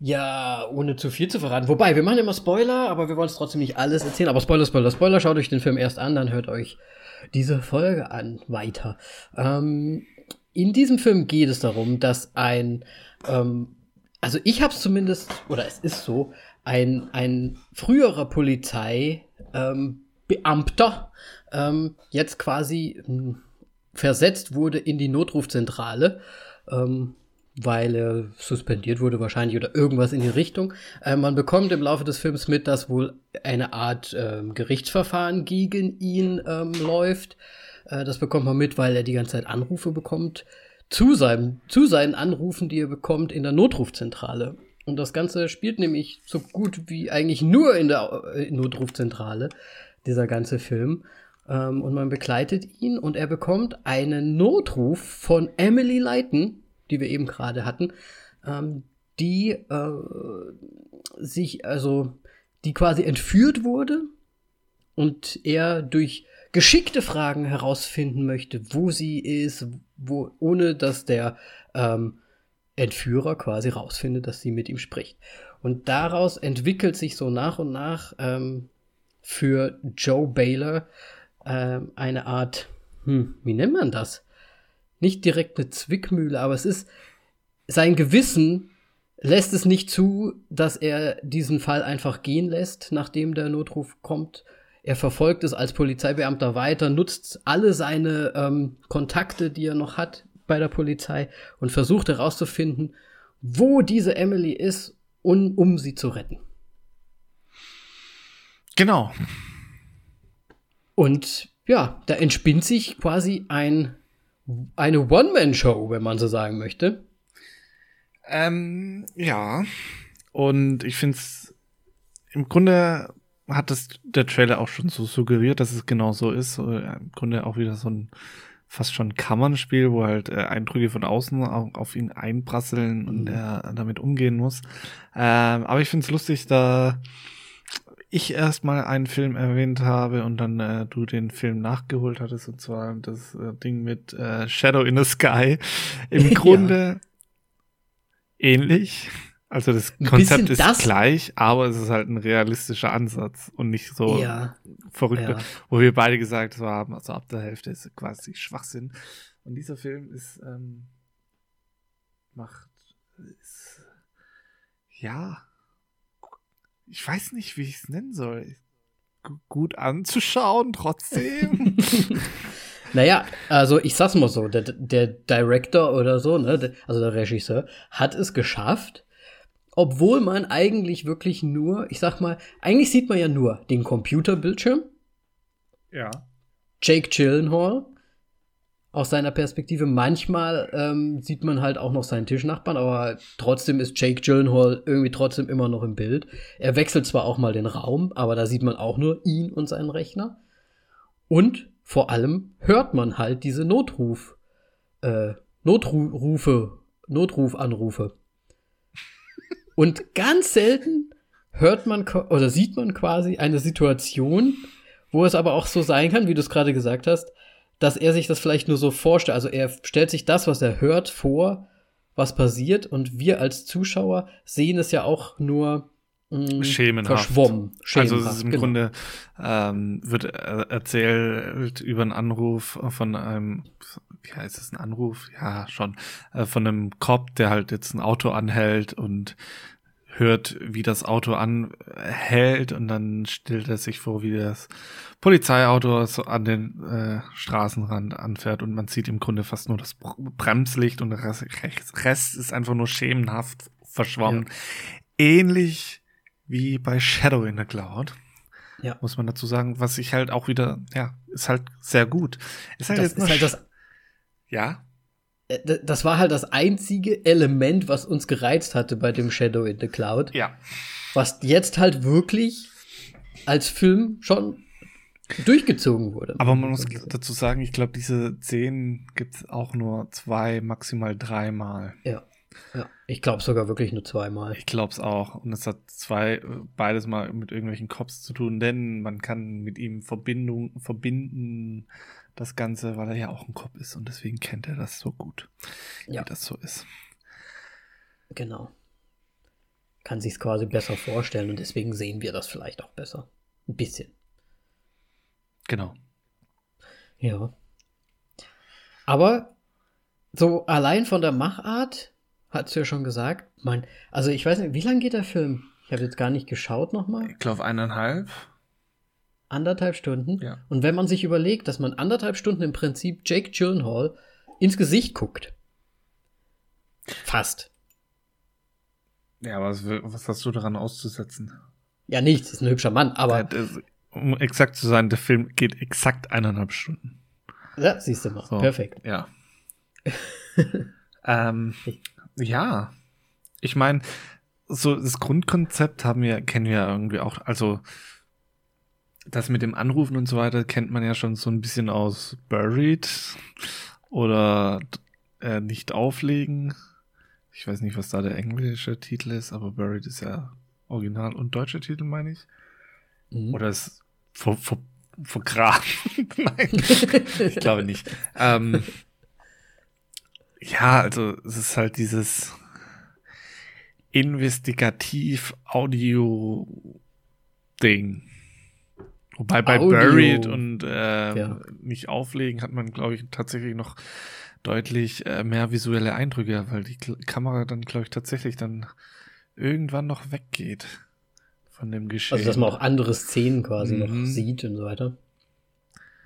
A: Ja, ohne zu viel zu verraten. Wobei, wir machen immer Spoiler, aber wir wollen es trotzdem nicht alles erzählen. Aber Spoiler, Spoiler, Spoiler, schaut euch den Film erst an, dann hört euch diese Folge an weiter. Ähm, in diesem Film geht es darum, dass ein, ähm, also ich habe es zumindest, oder es ist so, ein, ein früherer Polizeibeamter ähm, ähm, jetzt quasi hm, versetzt wurde in die Notrufzentrale, ähm, weil er suspendiert wurde wahrscheinlich oder irgendwas in die Richtung. Äh, man bekommt im Laufe des Films mit, dass wohl eine Art ähm, Gerichtsverfahren gegen ihn ähm, läuft. Äh, das bekommt man mit, weil er die ganze Zeit Anrufe bekommt zu, seinem, zu seinen Anrufen, die er bekommt in der Notrufzentrale. Und das Ganze spielt nämlich so gut wie eigentlich nur in der äh, Notrufzentrale, dieser ganze Film. Ähm, und man begleitet ihn und er bekommt einen Notruf von Emily Leighton, die wir eben gerade hatten, ähm, die äh, sich, also, die quasi entführt wurde und er durch geschickte Fragen herausfinden möchte, wo sie ist, wo, ohne dass der ähm, Entführer quasi rausfindet, dass sie mit ihm spricht. Und daraus entwickelt sich so nach und nach ähm, für Joe Baylor ähm, eine Art, hm, wie nennt man das? Nicht direkt eine Zwickmühle, aber es ist sein Gewissen lässt es nicht zu, dass er diesen Fall einfach gehen lässt, nachdem der Notruf kommt. Er verfolgt es als Polizeibeamter weiter, nutzt alle seine ähm, Kontakte, die er noch hat bei der Polizei und versucht herauszufinden, wo diese Emily ist, um, um sie zu retten.
B: Genau.
A: Und ja, da entspinnt sich quasi ein, eine One-Man-Show, wenn man so sagen möchte.
B: Ähm, ja. Und ich finde es im Grunde hat das der Trailer auch schon so suggeriert, dass es genau so ist. Im Grunde auch wieder so ein fast schon Kammernspiel, wo halt äh, Eindrücke von außen auf, auf ihn einprasseln mhm. und er damit umgehen muss. Ähm, aber ich finde es lustig, da ich erstmal einen Film erwähnt habe und dann äh, du den Film nachgeholt hattest, und zwar das äh, Ding mit äh, Shadow in the Sky. Im Grunde ja. ähnlich. Also das Konzept ist das? gleich, aber es ist halt ein realistischer Ansatz und nicht so ja. verrückt, ja. wo wir beide gesagt haben, also ab der Hälfte ist quasi Schwachsinn. Und dieser Film ist, ähm, macht, ist, ja, ich weiß nicht, wie ich es nennen soll. G gut anzuschauen trotzdem.
A: Naja, also ich sag's mal so, der, der Director oder so, ne, also der Regisseur, hat es geschafft, obwohl man eigentlich wirklich nur, ich sag mal, eigentlich sieht man ja nur den Computerbildschirm.
B: Ja.
A: Jake Gyllenhaal aus seiner Perspektive. Manchmal ähm, sieht man halt auch noch seinen Tischnachbarn, aber trotzdem ist Jake Gyllenhaal irgendwie trotzdem immer noch im Bild. Er wechselt zwar auch mal den Raum, aber da sieht man auch nur ihn und seinen Rechner. Und vor allem hört man halt diese Notruf, äh, Notrufe, Notrufanrufe. Und ganz selten hört man oder sieht man quasi eine Situation, wo es aber auch so sein kann, wie du es gerade gesagt hast, dass er sich das vielleicht nur so vorstellt. Also er stellt sich das, was er hört, vor, was passiert, und wir als Zuschauer sehen es ja auch nur
B: mh, mm, Schemenhaft.
A: verschwommen.
B: Schemenhaft, also es ist im genau. Grunde ähm, wird erzählt über einen Anruf von einem, wie heißt es, ein Anruf? Ja, schon, äh, von einem Cop, der halt jetzt ein Auto anhält und hört, wie das Auto anhält und dann stellt er sich vor, wie das Polizeiauto so an den äh, Straßenrand anfährt und man sieht im Grunde fast nur das Bremslicht und der Rest, Rest ist einfach nur schemenhaft verschwommen. Ja. Ähnlich wie bei Shadow in the Cloud. Ja. Muss man dazu sagen, was ich halt auch wieder, ja, ist halt sehr gut.
A: Ist halt das jetzt ist halt das,
B: ja.
A: Äh, das war halt das einzige Element, was uns gereizt hatte bei dem Shadow in the Cloud.
B: Ja.
A: Was jetzt halt wirklich als Film schon durchgezogen wurde.
B: Aber man muss dazu sagen, ich glaube, diese Szenen gibt es auch nur zwei, maximal dreimal.
A: Ja. Ja, ich glaube sogar wirklich nur zweimal.
B: Ich glaube es auch. Und es hat zwei, beides mal mit irgendwelchen Cops zu tun, denn man kann mit ihm Verbindung, verbinden, das Ganze, weil er ja auch ein Cop ist und deswegen kennt er das so gut, ja. wie das so ist.
A: Genau. Kann sich es quasi besser vorstellen und deswegen sehen wir das vielleicht auch besser. Ein bisschen.
B: Genau.
A: Ja. Aber so allein von der Machart, hast du ja schon gesagt, mein, also ich weiß nicht, wie lange geht der Film? Ich habe jetzt gar nicht geschaut nochmal.
B: Ich glaube eineinhalb.
A: Anderthalb Stunden.
B: Ja.
A: Und wenn man sich überlegt, dass man anderthalb Stunden im Prinzip Jake Gyllenhaal ins Gesicht guckt. Fast.
B: Ja, was, was hast du daran auszusetzen?
A: Ja, nichts, ist ein hübscher Mann, aber.
B: um exakt zu sein, der Film geht exakt eineinhalb Stunden.
A: Ja, siehst du mal. So, Perfekt.
B: Ja. ähm, ja. Ich meine, so das Grundkonzept haben wir, kennen wir irgendwie auch, also das mit dem Anrufen und so weiter kennt man ja schon so ein bisschen aus Buried oder äh, nicht auflegen. Ich weiß nicht, was da der englische Titel ist, aber Buried ist ja Original und deutscher Titel, meine ich. Mhm. Oder ist ver, ver, vergraben. Nein, ich glaube nicht. Ähm, ja, also es ist halt dieses investigativ Audio Ding. Wobei bei Audio. Buried und äh, ja. nicht auflegen hat man, glaube ich, tatsächlich noch deutlich äh, mehr visuelle Eindrücke, weil die K Kamera dann, glaube ich, tatsächlich dann irgendwann noch weggeht von dem Geschehen.
A: Also, dass man auch andere Szenen quasi mhm. noch sieht und so weiter.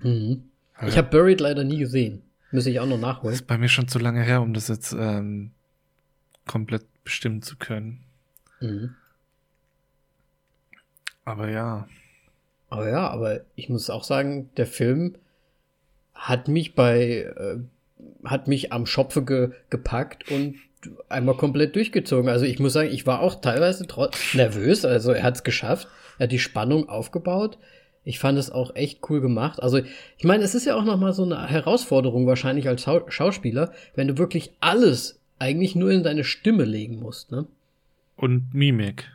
A: Mhm. Ich habe Buried leider nie gesehen. Müsste ich auch noch nachholen. Das
B: ist bei mir schon zu lange her, um das jetzt ähm, komplett bestimmen zu können. Mhm. Aber ja.
A: Aber ja, aber ich muss auch sagen, der Film hat mich bei, äh, hat mich am Schopfe ge gepackt und einmal komplett durchgezogen. Also ich muss sagen, ich war auch teilweise nervös. Also er hat es geschafft. Er hat die Spannung aufgebaut. Ich fand es auch echt cool gemacht. Also ich meine, es ist ja auch noch mal so eine Herausforderung wahrscheinlich als Schauspieler, wenn du wirklich alles eigentlich nur in deine Stimme legen musst, ne?
B: Und Mimik.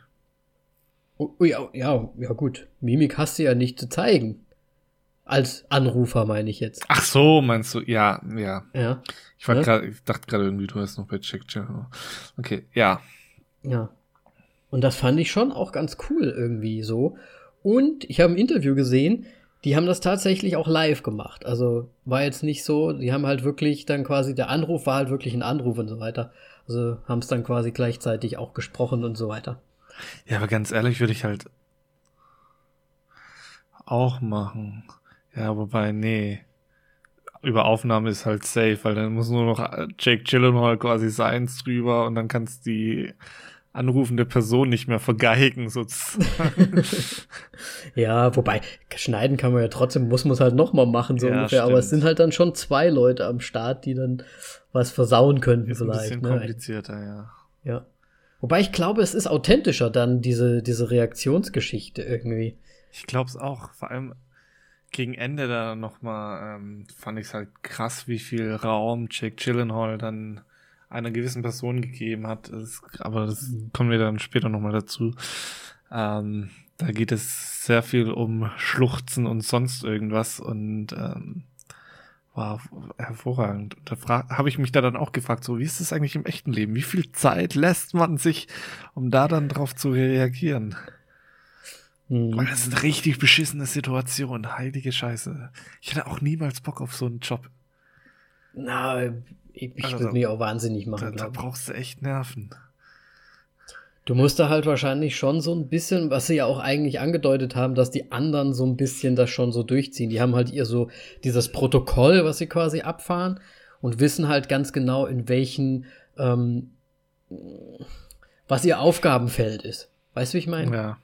A: Oh, oh, ja, ja, ja gut. Mimik hast du ja nicht zu zeigen. Als Anrufer meine ich jetzt.
B: Ach so, meinst du? Ja, ja.
A: Ja.
B: Ich war ja? gerade, ich dachte gerade irgendwie, du hast noch bei Check Channel. Okay, ja.
A: Ja. Und das fand ich schon auch ganz cool irgendwie so. Und ich habe ein Interview gesehen, die haben das tatsächlich auch live gemacht. Also war jetzt nicht so, die haben halt wirklich dann quasi, der Anruf war halt wirklich ein Anruf und so weiter. Also haben es dann quasi gleichzeitig auch gesprochen und so weiter.
B: Ja, aber ganz ehrlich würde ich halt auch machen. Ja, wobei, nee. Über Aufnahme ist halt safe, weil dann muss nur noch Jake Gyllenhaal quasi seins drüber und dann kannst die anrufende Person nicht mehr vergeigen, sozusagen.
A: ja, wobei, schneiden kann man ja trotzdem, muss man es halt nochmal machen, so ja, ungefähr. Stimmt. Aber es sind halt dann schon zwei Leute am Start, die dann was versauen könnten, ist vielleicht. Ein bisschen
B: ne? komplizierter, ja.
A: Ja. Wobei ich glaube, es ist authentischer dann, diese, diese Reaktionsgeschichte irgendwie.
B: Ich glaube es auch. Vor allem gegen Ende da nochmal ähm, fand ich es halt krass, wie viel Raum Jake Gyllenhaal dann einer gewissen Person gegeben hat. Das, aber das mhm. kommen wir dann später nochmal dazu. Ähm, da geht es sehr viel um Schluchzen und sonst irgendwas und ähm, war hervorragend. Da habe ich mich da dann auch gefragt, so wie ist es eigentlich im echten Leben? Wie viel Zeit lässt man sich, um da dann drauf zu reagieren? Mhm. Weil das ist eine richtig beschissene Situation. Heilige Scheiße. Ich hätte auch niemals Bock auf so einen Job.
A: Na, ich, ich also, würde mich auch wahnsinnig machen.
B: Da, da brauchst du echt Nerven.
A: Du musst da halt wahrscheinlich schon so ein bisschen, was sie ja auch eigentlich angedeutet haben, dass die anderen so ein bisschen das schon so durchziehen. Die haben halt ihr so dieses Protokoll, was sie quasi abfahren und wissen halt ganz genau, in welchen, ähm, was ihr Aufgabenfeld ist. Weißt du, wie ich meine?
B: Ja.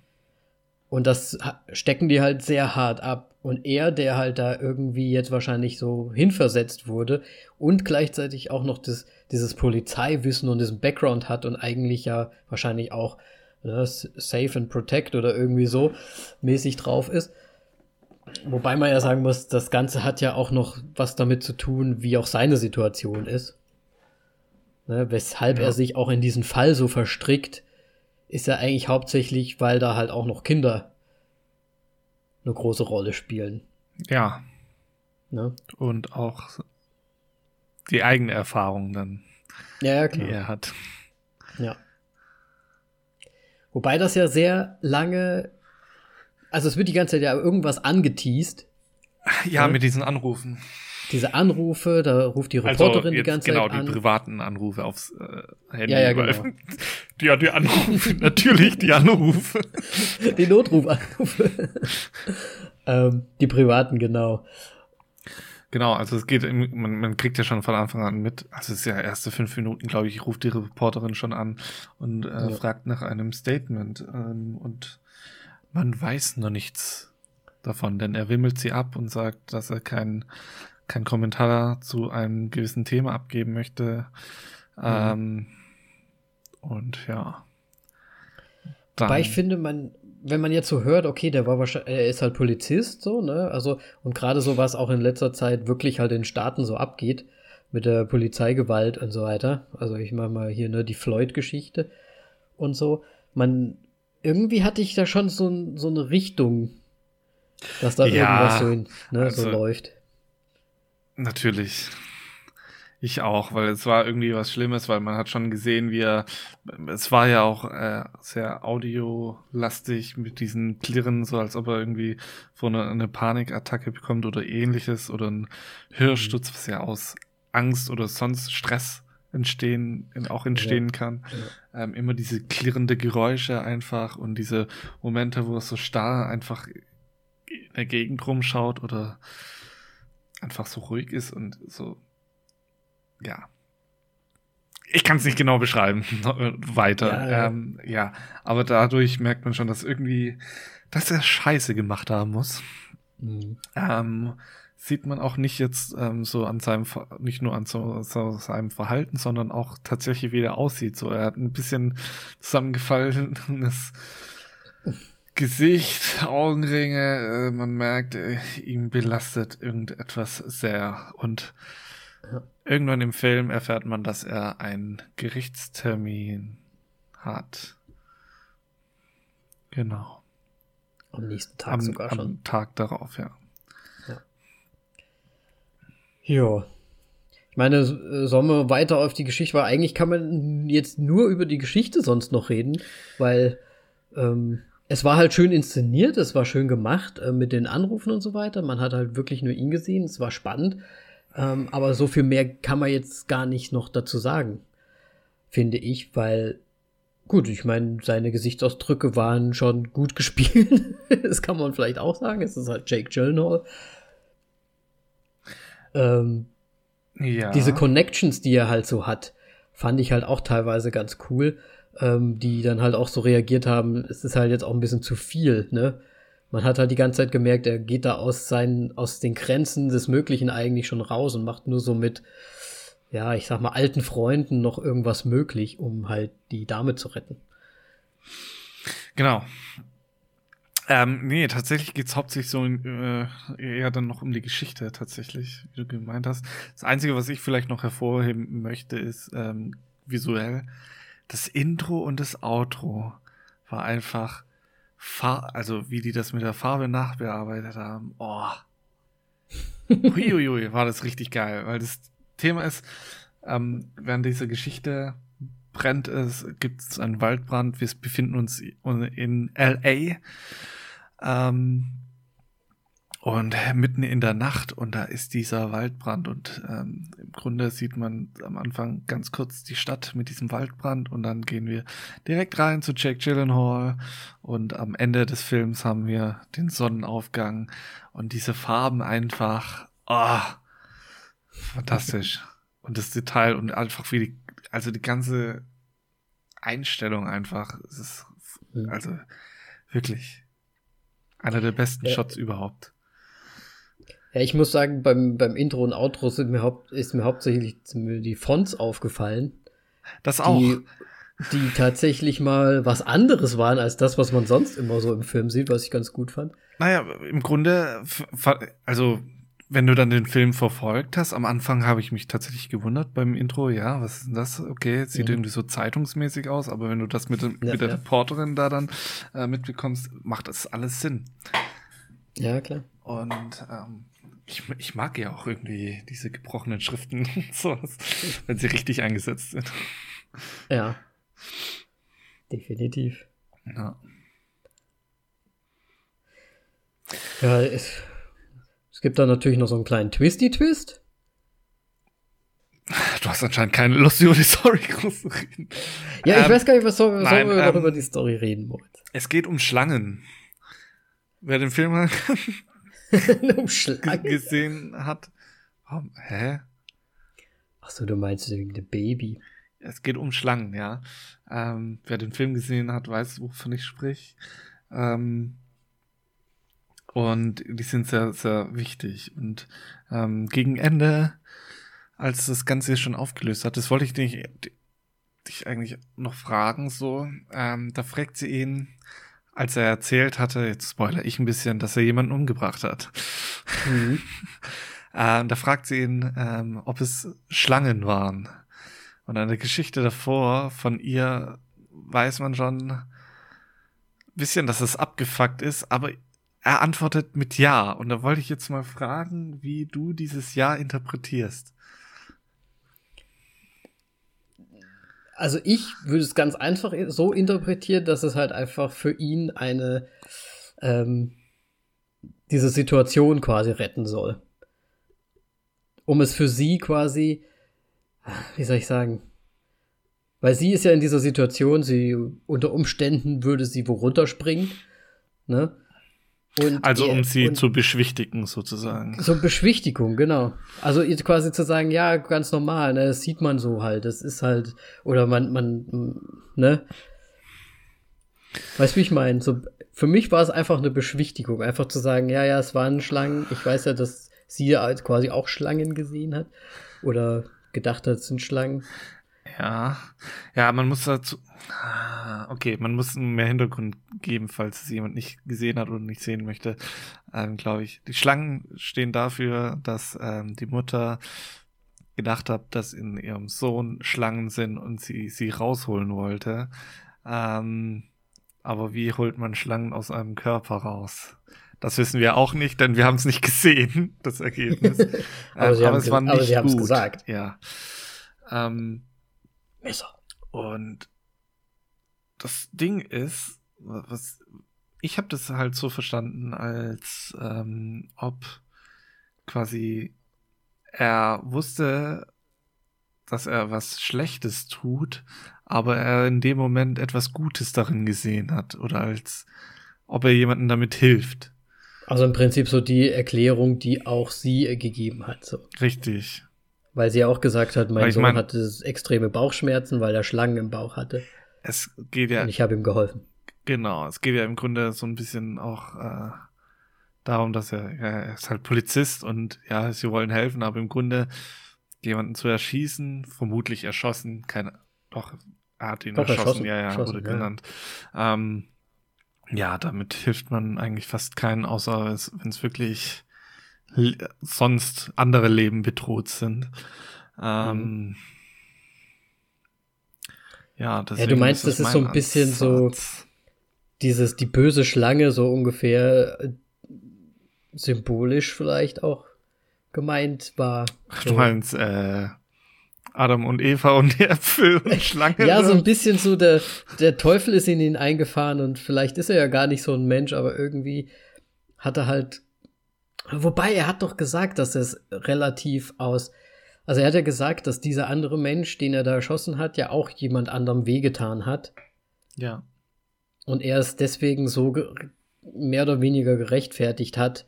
A: Und das stecken die halt sehr hart ab. Und er, der halt da irgendwie jetzt wahrscheinlich so hinversetzt wurde und gleichzeitig auch noch das, dieses Polizeiwissen und diesen Background hat und eigentlich ja wahrscheinlich auch ne, Safe and Protect oder irgendwie so mäßig drauf ist. Wobei man ja sagen muss, das Ganze hat ja auch noch was damit zu tun, wie auch seine Situation ist. Ne, weshalb ja. er sich auch in diesen Fall so verstrickt, ist ja eigentlich hauptsächlich, weil da halt auch noch Kinder eine große Rolle spielen.
B: Ja. Ne? Und auch die eigene Erfahrung dann,
A: ja, ja, klar.
B: die er hat.
A: Ja. Wobei das ja sehr lange, also es wird die ganze Zeit ja irgendwas angeteased.
B: Ja, ne? mit diesen Anrufen.
A: Diese Anrufe, da ruft die also Reporterin also die ganze
B: genau,
A: Zeit an.
B: Genau, die privaten Anrufe aufs äh, Handy.
A: Ja, ja, genau.
B: Die, ja, die Anrufe, natürlich die Anrufe.
A: Die Notrufanrufe. ähm, die privaten, genau.
B: Genau, also es geht, man, man kriegt ja schon von Anfang an mit, also es ist ja erste fünf Minuten, glaube ich, ruft die Reporterin schon an und äh, ja. fragt nach einem Statement ähm, und man weiß noch nichts davon, denn er wimmelt sie ab und sagt, dass er keinen kein Kommentar zu einem gewissen Thema abgeben möchte. Mhm. Ähm, und ja.
A: Dann, Wobei ich finde, man, wenn man jetzt so hört, okay, der war wahrscheinlich, er ist halt Polizist, so, ne? Also, und gerade so, was auch in letzter Zeit wirklich halt in Staaten so abgeht, mit der Polizeigewalt und so weiter. Also, ich mache mal hier, ne, die Floyd-Geschichte und so. Man, irgendwie hatte ich da schon so, so eine Richtung, dass da ja, irgendwas so, in, ne, also, so läuft.
B: Natürlich. Ich auch, weil es war irgendwie was Schlimmes, weil man hat schon gesehen, wie er, es war ja auch äh, sehr audiolastig mit diesen Klirren, so als ob er irgendwie von einer eine Panikattacke bekommt oder ähnliches oder ein Hörsturz, was ja aus Angst oder sonst Stress entstehen, auch entstehen ja. kann. Ja. Ähm, immer diese klirrende Geräusche einfach und diese Momente, wo es so starr einfach in der Gegend rumschaut oder einfach so ruhig ist und so ja. Ich kann es nicht genau beschreiben. Weiter. Ja, ja. Ähm, ja, aber dadurch merkt man schon, dass irgendwie, dass er Scheiße gemacht haben muss. Mhm. Ähm, sieht man auch nicht jetzt ähm, so an seinem, nicht nur an so, so seinem Verhalten, sondern auch tatsächlich, wie er aussieht. So, er hat ein bisschen zusammengefallenes Gesicht, Augenringe. Äh, man merkt, äh, ihm belastet irgendetwas sehr und Irgendwann im Film erfährt man, dass er einen Gerichtstermin hat. Genau.
A: Am nächsten Tag
B: am,
A: sogar schon.
B: Am Tag darauf, ja.
A: Ja. Jo. Ich meine, sollen wir weiter auf die Geschichte, weil eigentlich kann man jetzt nur über die Geschichte sonst noch reden, weil ähm, es war halt schön inszeniert, es war schön gemacht äh, mit den Anrufen und so weiter. Man hat halt wirklich nur ihn gesehen, es war spannend. Ähm, aber so viel mehr kann man jetzt gar nicht noch dazu sagen, finde ich, weil gut, ich meine, seine Gesichtsausdrücke waren schon gut gespielt. das kann man vielleicht auch sagen. Es ist halt Jake Gyllenhaal. Ähm, ja. Diese Connections, die er halt so hat, fand ich halt auch teilweise ganz cool, ähm, die dann halt auch so reagiert haben, es ist halt jetzt auch ein bisschen zu viel, ne? Man hat halt die ganze Zeit gemerkt, er geht da aus seinen, aus den Grenzen des Möglichen eigentlich schon raus und macht nur so mit, ja, ich sag mal, alten Freunden noch irgendwas möglich, um halt die Dame zu retten.
B: Genau. Ähm, nee, tatsächlich geht's hauptsächlich so äh, eher dann noch um die Geschichte tatsächlich, wie du gemeint hast. Das Einzige, was ich vielleicht noch hervorheben möchte, ist ähm, visuell. Das Intro und das Outro war einfach Far also wie die das mit der Farbe nachbearbeitet haben. Oh. Huiuiui, war das richtig geil, weil das Thema ist, ähm, während dieser Geschichte brennt es, gibt es einen Waldbrand, wir befinden uns in LA. Ähm, und mitten in der Nacht und da ist dieser Waldbrand und ähm, im Grunde sieht man am Anfang ganz kurz die Stadt mit diesem Waldbrand und dann gehen wir direkt rein zu Jack Gyllenhaal und am Ende des Films haben wir den Sonnenaufgang und diese Farben einfach, oh, fantastisch. Und das Detail und einfach wie die, also die ganze Einstellung einfach, es ist, also wirklich einer der besten. Shots überhaupt.
A: Ja, ich muss sagen, beim, beim Intro und Outro sind mir haupt, ist mir hauptsächlich die Fonts aufgefallen.
B: Das auch. Die
A: die tatsächlich mal was anderes waren als das, was man sonst immer so im Film sieht, was ich ganz gut fand.
B: Naja, im Grunde, also wenn du dann den Film verfolgt hast, am Anfang habe ich mich tatsächlich gewundert beim Intro, ja, was ist denn das? Okay, sieht mhm. irgendwie so zeitungsmäßig aus, aber wenn du das mit, ja, mit der ja. Reporterin da dann äh, mitbekommst, macht das alles Sinn.
A: Ja, klar.
B: Und ähm, ich, ich mag ja auch irgendwie diese gebrochenen Schriften und sowas, wenn sie richtig eingesetzt sind.
A: Ja. Definitiv.
B: Ja.
A: Ja, es, es gibt da natürlich noch so einen kleinen Twisty-Twist.
B: Du hast anscheinend keine Lust, über die Story groß zu reden.
A: Ja, ich ähm, weiß gar nicht, was soll, nein, sollen wir ähm, über die Story reden, Moritz?
B: Es geht um Schlangen. Wer den Film mal
A: um Schlangen?
B: gesehen hat. Warum? Hä?
A: Ach so, du meinst wegen dem Baby.
B: Es geht um Schlangen, ja. Ähm, wer den Film gesehen hat, weiß, wovon ich sprich. Ähm, und die sind sehr, sehr wichtig. Und ähm, gegen Ende, als das Ganze schon aufgelöst hat, das wollte ich dich, dich eigentlich noch fragen, so, ähm, da fragt sie ihn, als er erzählt hatte, jetzt spoilere ich ein bisschen, dass er jemanden umgebracht hat. Mhm. ähm, da fragt sie ihn, ähm, ob es Schlangen waren. Und an der Geschichte davor von ihr weiß man schon ein bisschen, dass es abgefuckt ist, aber er antwortet mit Ja. Und da wollte ich jetzt mal fragen, wie du dieses Ja interpretierst.
A: Also ich würde es ganz einfach so interpretieren, dass es halt einfach für ihn eine ähm, diese Situation quasi retten soll. Um es für sie quasi, wie soll ich sagen, weil sie ist ja in dieser Situation, sie unter Umständen würde sie wo runterspringen, ne?
B: Und also um sie zu beschwichtigen sozusagen.
A: So Beschwichtigung, genau. Also quasi zu sagen, ja, ganz normal, ne, das sieht man so halt, das ist halt, oder man, man, ne. Weißt du, wie ich meine? So, für mich war es einfach eine Beschwichtigung, einfach zu sagen, ja, ja, es waren Schlangen. Ich weiß ja, dass sie halt quasi auch Schlangen gesehen hat oder gedacht hat, es sind Schlangen.
B: Ja, ja, man muss dazu, ah, okay, man muss mehr Hintergrund geben, falls es jemand nicht gesehen hat oder nicht sehen möchte, ähm, glaube ich. Die Schlangen stehen dafür, dass ähm, die Mutter gedacht hat, dass in ihrem Sohn Schlangen sind und sie sie rausholen wollte. Ähm, aber wie holt man Schlangen aus einem Körper raus? Das wissen wir auch nicht, denn wir haben es nicht gesehen, das Ergebnis.
A: aber, ähm, aber es war nicht aber sie gut. gesagt.
B: Ja. Ähm, Messer. Und das Ding ist, was ich habe das halt so verstanden, als ähm, ob quasi er wusste, dass er was Schlechtes tut, aber er in dem Moment etwas Gutes darin gesehen hat oder als ob er jemandem damit hilft.
A: Also im Prinzip so die Erklärung, die auch sie gegeben hat. So.
B: Richtig.
A: Weil sie auch gesagt hat, mein Sohn mein, hatte extreme Bauchschmerzen, weil er Schlangen im Bauch hatte.
B: Es geht ja.
A: Und ich habe ihm geholfen.
B: Genau, es geht ja im Grunde so ein bisschen auch äh, darum, dass er, ja, er ist halt Polizist und ja, sie wollen helfen, aber im Grunde jemanden zu erschießen, vermutlich erschossen, keine, doch, er hat ihn doch, erschossen, erschossen, ja, ja, erschossen, wurde ja. genannt. Ähm, ja, damit hilft man eigentlich fast keinen, außer wenn es wirklich sonst andere Leben bedroht sind. Ähm, mhm. Ja,
A: ja, du meinst, das ist so ein bisschen Ansatz. so dieses, die böse Schlange so ungefähr äh, symbolisch vielleicht auch gemeint war.
B: Ach, du meinst, äh, Adam und Eva und die Äpfel und Schlange.
A: ja, so ein bisschen so, der, der Teufel ist in ihn eingefahren und vielleicht ist er ja gar nicht so ein Mensch, aber irgendwie hat er halt Wobei, er hat doch gesagt, dass es relativ aus. Also er hat ja gesagt, dass dieser andere Mensch, den er da erschossen hat, ja auch jemand anderem wehgetan hat.
B: Ja.
A: Und er es deswegen so mehr oder weniger gerechtfertigt hat,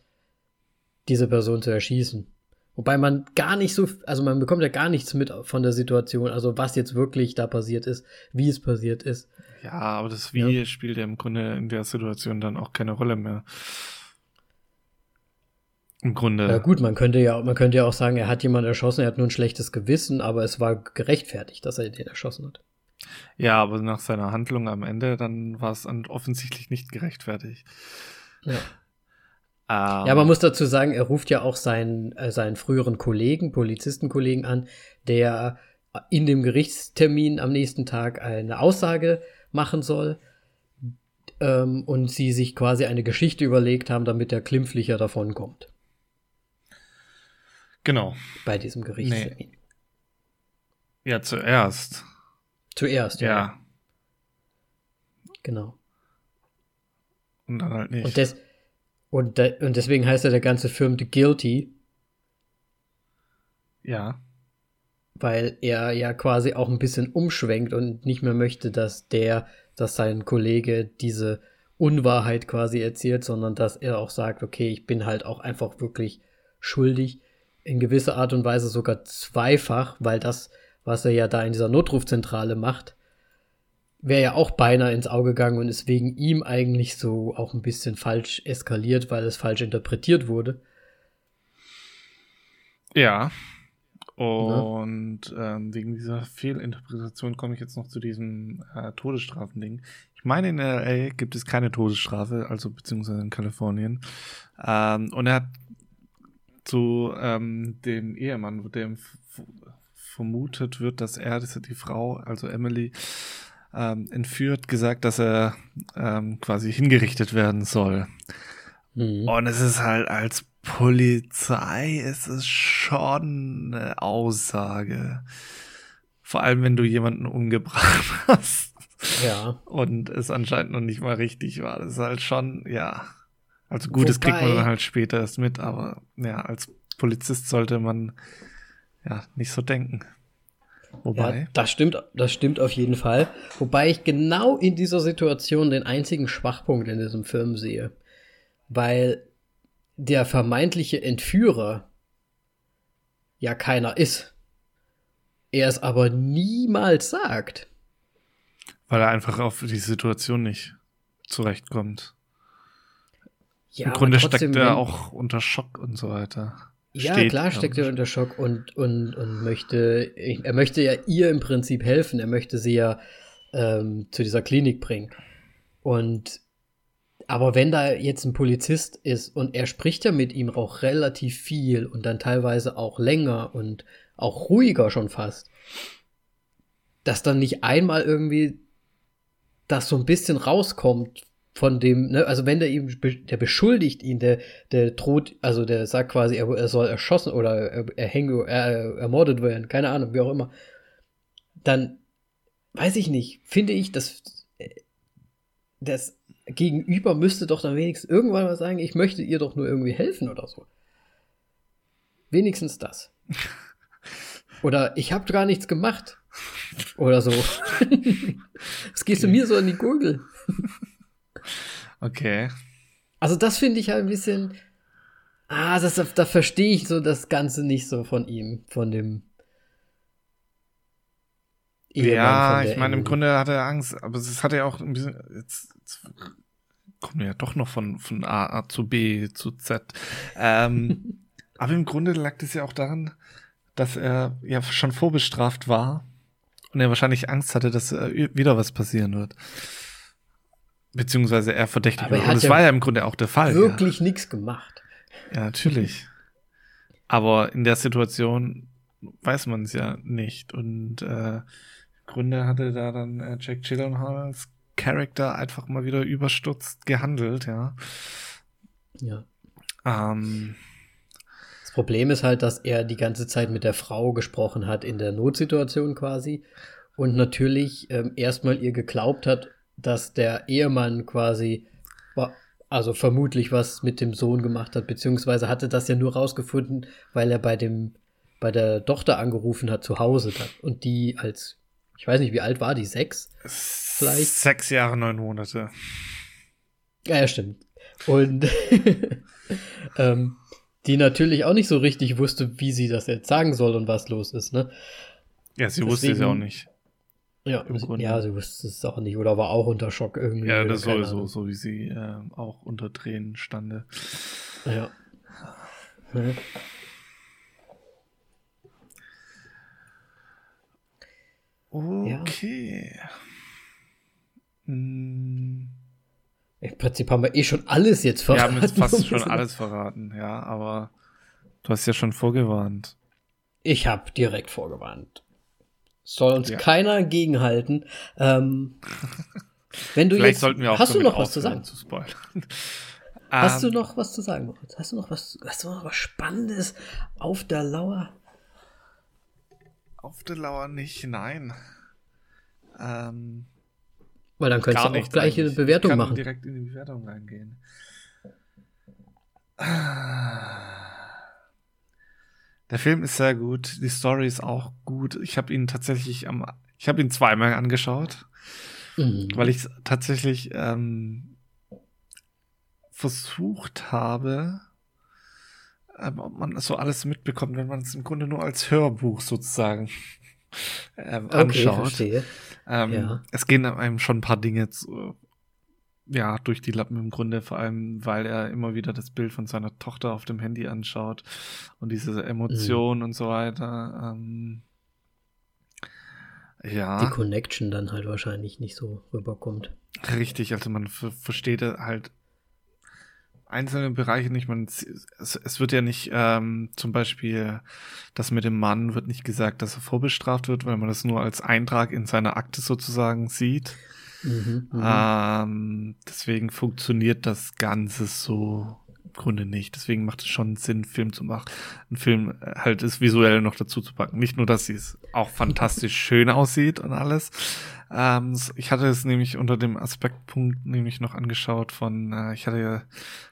A: diese Person zu erschießen. Wobei man gar nicht so, also man bekommt ja gar nichts mit von der Situation, also was jetzt wirklich da passiert ist, wie es passiert ist.
B: Ja, aber das Wie ja. spielt ja im Grunde in der Situation dann auch keine Rolle mehr. Im Grunde.
A: Ja gut, man könnte ja, man könnte ja auch sagen, er hat jemanden erschossen, er hat nur ein schlechtes Gewissen, aber es war gerechtfertigt, dass er den erschossen hat.
B: Ja, aber nach seiner Handlung am Ende, dann war es offensichtlich nicht gerechtfertigt.
A: Ja. Ähm, ja, man muss dazu sagen, er ruft ja auch seinen, äh, seinen früheren Kollegen, Polizistenkollegen an, der in dem Gerichtstermin am nächsten Tag eine Aussage machen soll ähm, und sie sich quasi eine Geschichte überlegt haben, damit er klimpflicher davonkommt.
B: Genau.
A: Bei diesem Gerichtstermin. Nee.
B: Ja, zuerst.
A: Zuerst, ja.
B: ja.
A: Genau.
B: Und dann halt nicht.
A: Und, des, und, de, und deswegen heißt ja der ganze Film The Guilty.
B: Ja.
A: Weil er ja quasi auch ein bisschen umschwenkt und nicht mehr möchte, dass der, dass sein Kollege diese Unwahrheit quasi erzählt, sondern dass er auch sagt, okay, ich bin halt auch einfach wirklich schuldig. In gewisser Art und Weise sogar zweifach, weil das was er ja da in dieser Notrufzentrale macht, wäre ja auch beinahe ins Auge gegangen und ist wegen ihm eigentlich so auch ein bisschen falsch eskaliert, weil es falsch interpretiert wurde.
B: Ja. Und ja. Ähm, wegen dieser Fehlinterpretation komme ich jetzt noch zu diesem äh, Todesstrafending. Ich meine, in LA gibt es keine Todesstrafe, also beziehungsweise in Kalifornien. Ähm, und er hat zu ähm, dem Ehemann, dem vermutet wird, dass er, ist die Frau, also Emily, ähm, entführt, gesagt, dass er ähm, quasi hingerichtet werden soll. Mhm. Und es ist halt als Polizei ist es schon eine Aussage. Vor allem, wenn du jemanden umgebracht hast.
A: Ja.
B: Und es anscheinend noch nicht mal richtig war. Das ist halt schon, ja. Also gut, Wobei, das kriegt man dann halt später erst mit, aber ja, als Polizist sollte man ja, nicht so denken.
A: Wobei. Ja, das stimmt, das stimmt auf jeden Fall. Wobei ich genau in dieser Situation den einzigen Schwachpunkt in diesem Film sehe. Weil der vermeintliche Entführer ja keiner ist. Er es aber niemals sagt.
B: Weil er einfach auf die Situation nicht zurechtkommt. Ja, Im Grunde trotzdem, steckt er auch unter Schock und so weiter.
A: Ja, steht, klar steckt er unter Schock und, und, und möchte, er möchte ja ihr im Prinzip helfen. Er möchte sie ja ähm, zu dieser Klinik bringen. Und aber wenn da jetzt ein Polizist ist und er spricht ja mit ihm auch relativ viel und dann teilweise auch länger und auch ruhiger schon fast, dass dann nicht einmal irgendwie das so ein bisschen rauskommt von dem, ne, also wenn der ihm, der beschuldigt ihn, der, der droht, also der sagt quasi, er, er soll erschossen oder er, er hänge, er, ermordet werden, keine Ahnung, wie auch immer, dann weiß ich nicht, finde ich, dass das Gegenüber müsste doch dann wenigstens irgendwann mal sagen, ich möchte ihr doch nur irgendwie helfen oder so. Wenigstens das. Oder ich habe gar nichts gemacht. Oder so. Was gehst okay. du mir so an die Gurgel?
B: Okay.
A: Also das finde ich halt ein bisschen. Ah, das, da verstehe ich so das Ganze nicht so von ihm, von dem.
B: Ehemann ja, ich meine, im Grunde hat er Angst, aber es hat ja auch ein bisschen. Jetzt, jetzt kommen wir ja doch noch von, von A, A zu B zu Z. Ähm, aber im Grunde lag das ja auch daran, dass er ja schon vorbestraft war und er wahrscheinlich Angst hatte, dass wieder was passieren wird. Beziehungsweise er verdächtigt
A: wurde. Und
B: das ja war ja im Grunde auch der Fall.
A: Wirklich ja. nichts gemacht.
B: Ja, natürlich. Aber in der Situation weiß man es ja nicht. Und äh, im Grunde hatte da dann äh, Jack Gyllenhaal als Charakter einfach mal wieder überstürzt gehandelt, ja.
A: Ja.
B: Ähm,
A: das Problem ist halt, dass er die ganze Zeit mit der Frau gesprochen hat in der Notsituation quasi und natürlich ähm, erstmal ihr geglaubt hat dass der Ehemann quasi, also vermutlich was mit dem Sohn gemacht hat, beziehungsweise hatte das ja nur rausgefunden, weil er bei dem, bei der Tochter angerufen hat zu Hause dann. Und die als, ich weiß nicht, wie alt war die? Sechs?
B: Vielleicht? Sechs Jahre, neun Monate.
A: Ja, ja stimmt. Und ähm, die natürlich auch nicht so richtig wusste, wie sie das jetzt sagen soll und was los ist, ne?
B: Ja, sie Deswegen, wusste es ja auch nicht.
A: Ja, ja, sie wusste es auch nicht oder war auch unter Schock irgendwie.
B: Ja, das sowieso, so wie sie äh, auch unter Tränen stande.
A: Ja. ja.
B: Okay. Okay. Hm.
A: Im Prinzip haben wir eh schon alles jetzt verraten.
B: Wir haben jetzt fast schon alles verraten, ja, aber du hast ja schon vorgewarnt.
A: Ich habe direkt vorgewarnt. Soll uns ja. keiner gegenhalten. Ähm, wenn du
B: Vielleicht
A: jetzt,
B: sollten wir auch
A: hast du noch was zu sagen?
B: Zu.
A: Hast du ähm, noch was zu sagen, Moritz? Hast du noch was, hast du noch was Spannendes auf der Lauer?
B: Auf der Lauer nicht, nein. Ähm,
A: Weil dann könntest du auch gleich eine Bewertung ich kann machen.
B: direkt in die Bewertung reingehen. Der Film ist sehr gut, die Story ist auch gut. Ich habe ihn tatsächlich am, ich habe ihn zweimal angeschaut, mhm. weil ich tatsächlich ähm, versucht habe, ähm, ob man so alles mitbekommt, wenn man es im Grunde nur als Hörbuch sozusagen ähm, okay, anschaut.
A: Verstehe.
B: Ähm, ja. Es gehen einem schon ein paar Dinge zu, ja, durch die Lappen im Grunde, vor allem, weil er immer wieder das Bild von seiner Tochter auf dem Handy anschaut und diese Emotionen mhm. und so weiter. Ähm, ja.
A: Die Connection dann halt wahrscheinlich nicht so rüberkommt.
B: Richtig, also man versteht halt einzelne Bereiche nicht. Man, es, es wird ja nicht, ähm, zum Beispiel, das mit dem Mann wird nicht gesagt, dass er vorbestraft wird, weil man das nur als Eintrag in seiner Akte sozusagen sieht. Mhm, mhm. ähm, deswegen funktioniert das Ganze so im Grunde nicht. Deswegen macht es schon Sinn, einen Film zu machen. Einen Film halt ist visuell noch dazu zu packen. Nicht nur, dass es auch fantastisch schön aussieht und alles. Ähm, ich hatte es nämlich unter dem Aspektpunkt nämlich noch angeschaut von, äh, ich hatte ja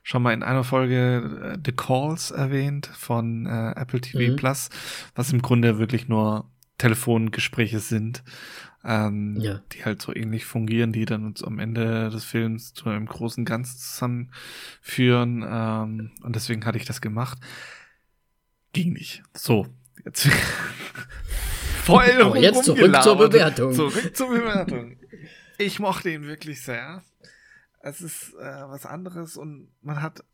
B: schon mal in einer Folge äh, The Calls erwähnt von äh, Apple TV mhm. Plus, was im Grunde wirklich nur Telefongespräche sind ähm, ja. die halt so ähnlich fungieren, die dann uns am Ende des Films zu einem großen Ganzen zusammenführen. Ähm, und deswegen hatte ich das gemacht. Ging nicht. So, jetzt
A: voll Aber jetzt zurück zur Bewertung.
B: Zurück zur Bewertung. Ich mochte ihn wirklich sehr. Es ist äh, was anderes und man hat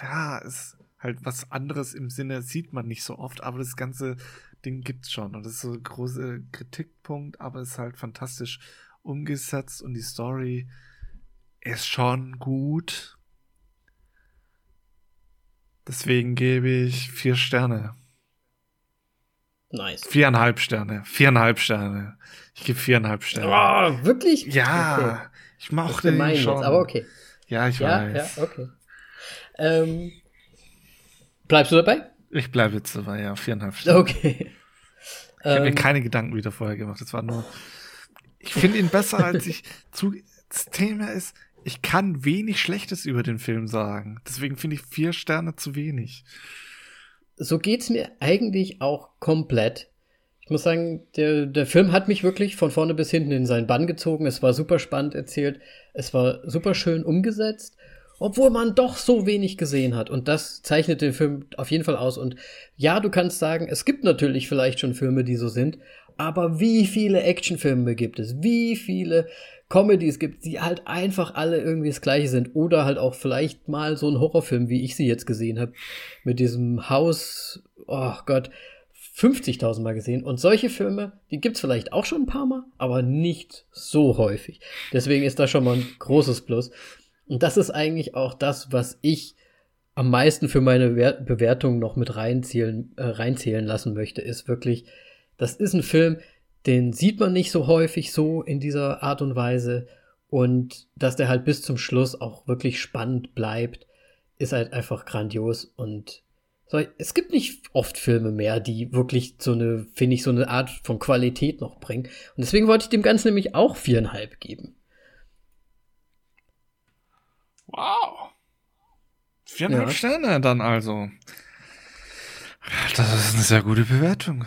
B: ja, es halt was anderes im Sinne sieht man nicht so oft, aber das ganze Ding gibt's schon. Und das ist so ein großer Kritikpunkt, aber es ist halt fantastisch umgesetzt und die Story ist schon gut. Deswegen gebe ich vier Sterne.
A: Nice.
B: Viereinhalb Sterne. Viereinhalb Sterne. Ich gebe viereinhalb Sterne.
A: Oh, wirklich?
B: Ja. Okay. Ich mochte ihn schon. Jetzt,
A: aber okay.
B: Ja, ich ja, weiß.
A: Ja, okay. Ähm, bleibst du dabei?
B: Ich bleibe jetzt dabei, ja, viereinhalb Stunden.
A: Okay.
B: Ich habe mir ähm. keine Gedanken wieder vorher gemacht. Das war nur. Ich finde ihn besser, als ich zu. Das Thema ist, ich kann wenig Schlechtes über den Film sagen. Deswegen finde ich vier Sterne zu wenig.
A: So geht's mir eigentlich auch komplett. Ich muss sagen, der, der Film hat mich wirklich von vorne bis hinten in seinen Bann gezogen. Es war super spannend erzählt. Es war super schön umgesetzt obwohl man doch so wenig gesehen hat. Und das zeichnet den Film auf jeden Fall aus. Und ja, du kannst sagen, es gibt natürlich vielleicht schon Filme, die so sind, aber wie viele Actionfilme gibt es? Wie viele Comedies gibt es, die halt einfach alle irgendwie das gleiche sind? Oder halt auch vielleicht mal so ein Horrorfilm, wie ich sie jetzt gesehen habe, mit diesem Haus, oh Gott, 50.000 Mal gesehen. Und solche Filme, die gibt's vielleicht auch schon ein paar Mal, aber nicht so häufig. Deswegen ist das schon mal ein großes Plus. Und das ist eigentlich auch das, was ich am meisten für meine Bewertung noch mit reinzählen, äh, reinzählen lassen möchte, ist wirklich, das ist ein Film, den sieht man nicht so häufig so in dieser Art und Weise. Und dass der halt bis zum Schluss auch wirklich spannend bleibt, ist halt einfach grandios. Und so, es gibt nicht oft Filme mehr, die wirklich so eine, finde ich, so eine Art von Qualität noch bringen. Und deswegen wollte ich dem Ganzen nämlich auch viereinhalb geben.
B: Wow. Viereinhalb ja. Sterne dann also. Das ist eine sehr gute Bewertung.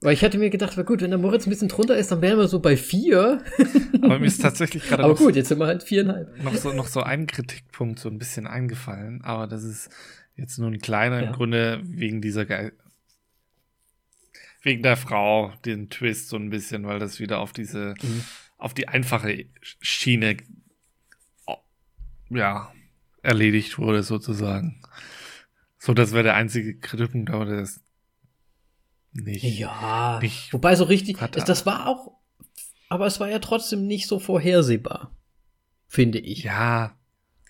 A: Weil ich hätte mir gedacht, war gut, wenn der Moritz ein bisschen drunter ist, dann wären wir so bei vier.
B: Aber mir ist tatsächlich gerade
A: Aber gut, jetzt sind wir halt viereinhalb.
B: Noch so, noch so ein Kritikpunkt so ein bisschen eingefallen, aber das ist jetzt nur ein kleiner ja. im Grunde wegen dieser Ge wegen der Frau, den Twist so ein bisschen, weil das wieder auf diese, mhm. auf die einfache Schiene ja, erledigt wurde sozusagen. So, das wäre der einzige Kritikpunkt, aber das nicht.
A: Ja, nicht wobei so richtig, das, das war auch aber es war ja trotzdem nicht so vorhersehbar, finde ich.
B: Ja.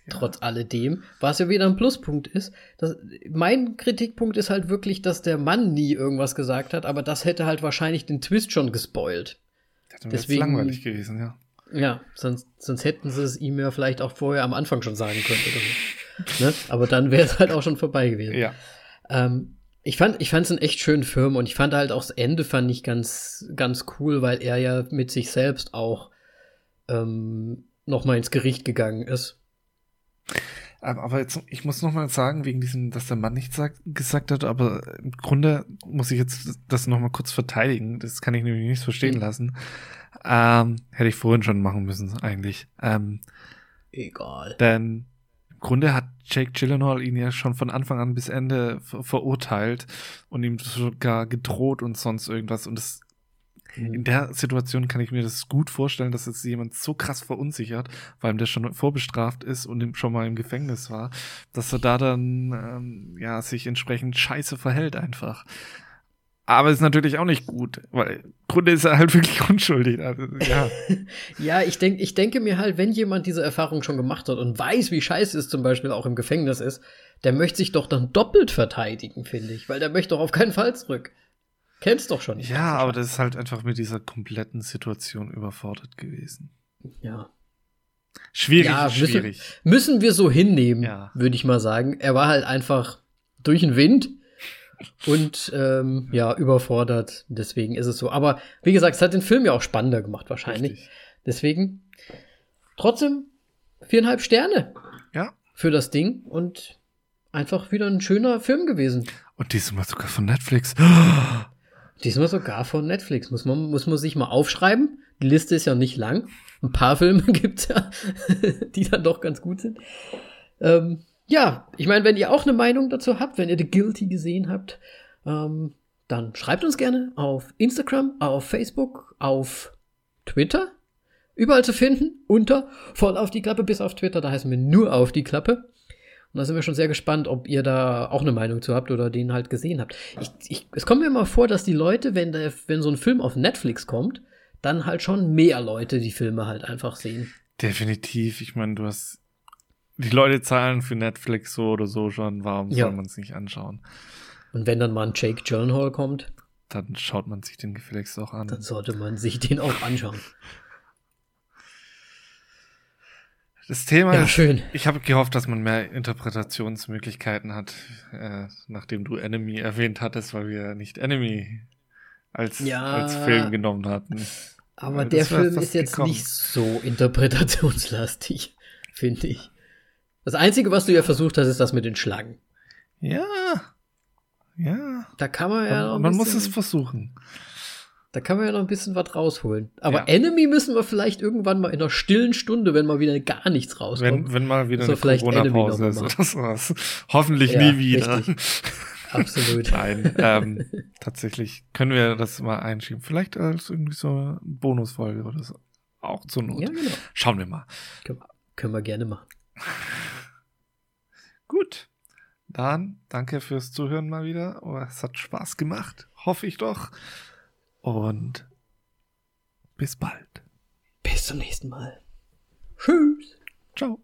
A: Trotz alledem, was ja wieder ein Pluspunkt ist. Das, mein Kritikpunkt ist halt wirklich, dass der Mann nie irgendwas gesagt hat, aber das hätte halt wahrscheinlich den Twist schon gespoilt.
B: Das wäre langweilig gewesen, ja.
A: Ja, sonst, sonst hätten sie es ihm ja vielleicht auch vorher am Anfang schon sagen können. So. ne? Aber dann wäre es halt auch schon vorbei gewesen.
B: Ja.
A: Ähm, ich fand, ich fand es einen echt schönen Film und ich fand halt auch das Ende fand ich ganz, ganz cool, weil er ja mit sich selbst auch ähm, noch mal ins Gericht gegangen ist.
B: Aber jetzt, ich muss noch mal sagen, wegen diesem, dass der Mann nichts sagt, gesagt hat, aber im Grunde muss ich jetzt das noch mal kurz verteidigen. Das kann ich nämlich nicht verstehen mhm. Ähm, hätte ich vorhin schon machen müssen, eigentlich. Ähm,
A: Egal.
B: Denn im Grunde hat Jake Gyllenhaal ihn ja schon von Anfang an bis Ende ver verurteilt und ihm sogar gedroht und sonst irgendwas. Und das, mhm. in der Situation kann ich mir das gut vorstellen, dass jetzt jemand so krass verunsichert, weil ihm der schon vorbestraft ist und schon mal im Gefängnis war, dass er da dann ähm, ja sich entsprechend scheiße verhält einfach. Aber ist natürlich auch nicht gut, weil im Grunde ist er halt wirklich unschuldig. Also, ja.
A: ja, ich, denk, ich denke mir halt, wenn jemand diese Erfahrung schon gemacht hat und weiß, wie scheiße es zum Beispiel auch im Gefängnis ist, der möchte sich doch dann doppelt verteidigen, finde ich, weil der möchte doch auf keinen Fall zurück. Kennst doch schon.
B: Ja, aber das ist halt einfach mit dieser kompletten Situation überfordert gewesen.
A: Ja.
B: Schwierig, ja, müssen, schwierig.
A: Müssen wir so hinnehmen, ja. würde ich mal sagen. Er war halt einfach durch den Wind und ähm, ja, überfordert. Deswegen ist es so. Aber wie gesagt, es hat den Film ja auch spannender gemacht, wahrscheinlich. Richtig. Deswegen trotzdem viereinhalb Sterne.
B: Ja.
A: Für das Ding und einfach wieder ein schöner Film gewesen.
B: Und diesmal sogar von Netflix.
A: Diesmal sogar von Netflix. Muss man, muss man sich mal aufschreiben. Die Liste ist ja nicht lang. Ein paar Filme gibt's ja, die dann doch ganz gut sind. Ähm, ja, ich meine, wenn ihr auch eine Meinung dazu habt, wenn ihr The Guilty gesehen habt, ähm, dann schreibt uns gerne auf Instagram, auf Facebook, auf Twitter. Überall zu finden, unter voll auf die Klappe, bis auf Twitter, da heißen wir nur auf die Klappe. Und da sind wir schon sehr gespannt, ob ihr da auch eine Meinung zu habt oder den halt gesehen habt. Ich, ich, es kommt mir immer vor, dass die Leute, wenn, der, wenn so ein Film auf Netflix kommt, dann halt schon mehr Leute die Filme halt einfach sehen.
B: Definitiv. Ich meine, du hast die Leute zahlen für Netflix so oder so schon, warum ja. soll man es nicht anschauen?
A: Und wenn dann mal ein Jake Gyllenhaal kommt,
B: dann schaut man sich den gefälligst auch an.
A: Dann sollte man sich den auch anschauen.
B: Das Thema
A: ja, ist, schön.
B: ich habe gehofft, dass man mehr Interpretationsmöglichkeiten hat, äh, nachdem du Enemy erwähnt hattest, weil wir nicht Enemy als, ja, als Film genommen hatten.
A: Aber der Film ist jetzt gekommen. nicht so interpretationslastig, finde ich. Das Einzige, was du ja versucht hast, ist das mit den Schlangen.
B: Ja. Ja.
A: Da kann man ja
B: noch. Man bisschen, muss es versuchen.
A: Da kann man ja noch ein bisschen was rausholen. Aber ja. Enemy müssen wir vielleicht irgendwann mal in einer stillen Stunde, wenn mal wieder gar nichts rauskommt.
B: Wenn, wenn mal wieder eine Corona-Pause ist oder sowas. Hoffentlich ja, nie wieder. Richtig.
A: Absolut.
B: Nein, ähm, tatsächlich können wir das mal einschieben. Vielleicht als irgendwie so eine Bonusfolge oder so. Auch zur Not. Ja, genau. Schauen wir mal.
A: Können, können wir gerne machen.
B: Gut. Dann danke fürs Zuhören mal wieder. Oh, es hat Spaß gemacht. Hoffe ich doch. Und bis bald.
A: Bis zum nächsten Mal. Tschüss.
B: Ciao.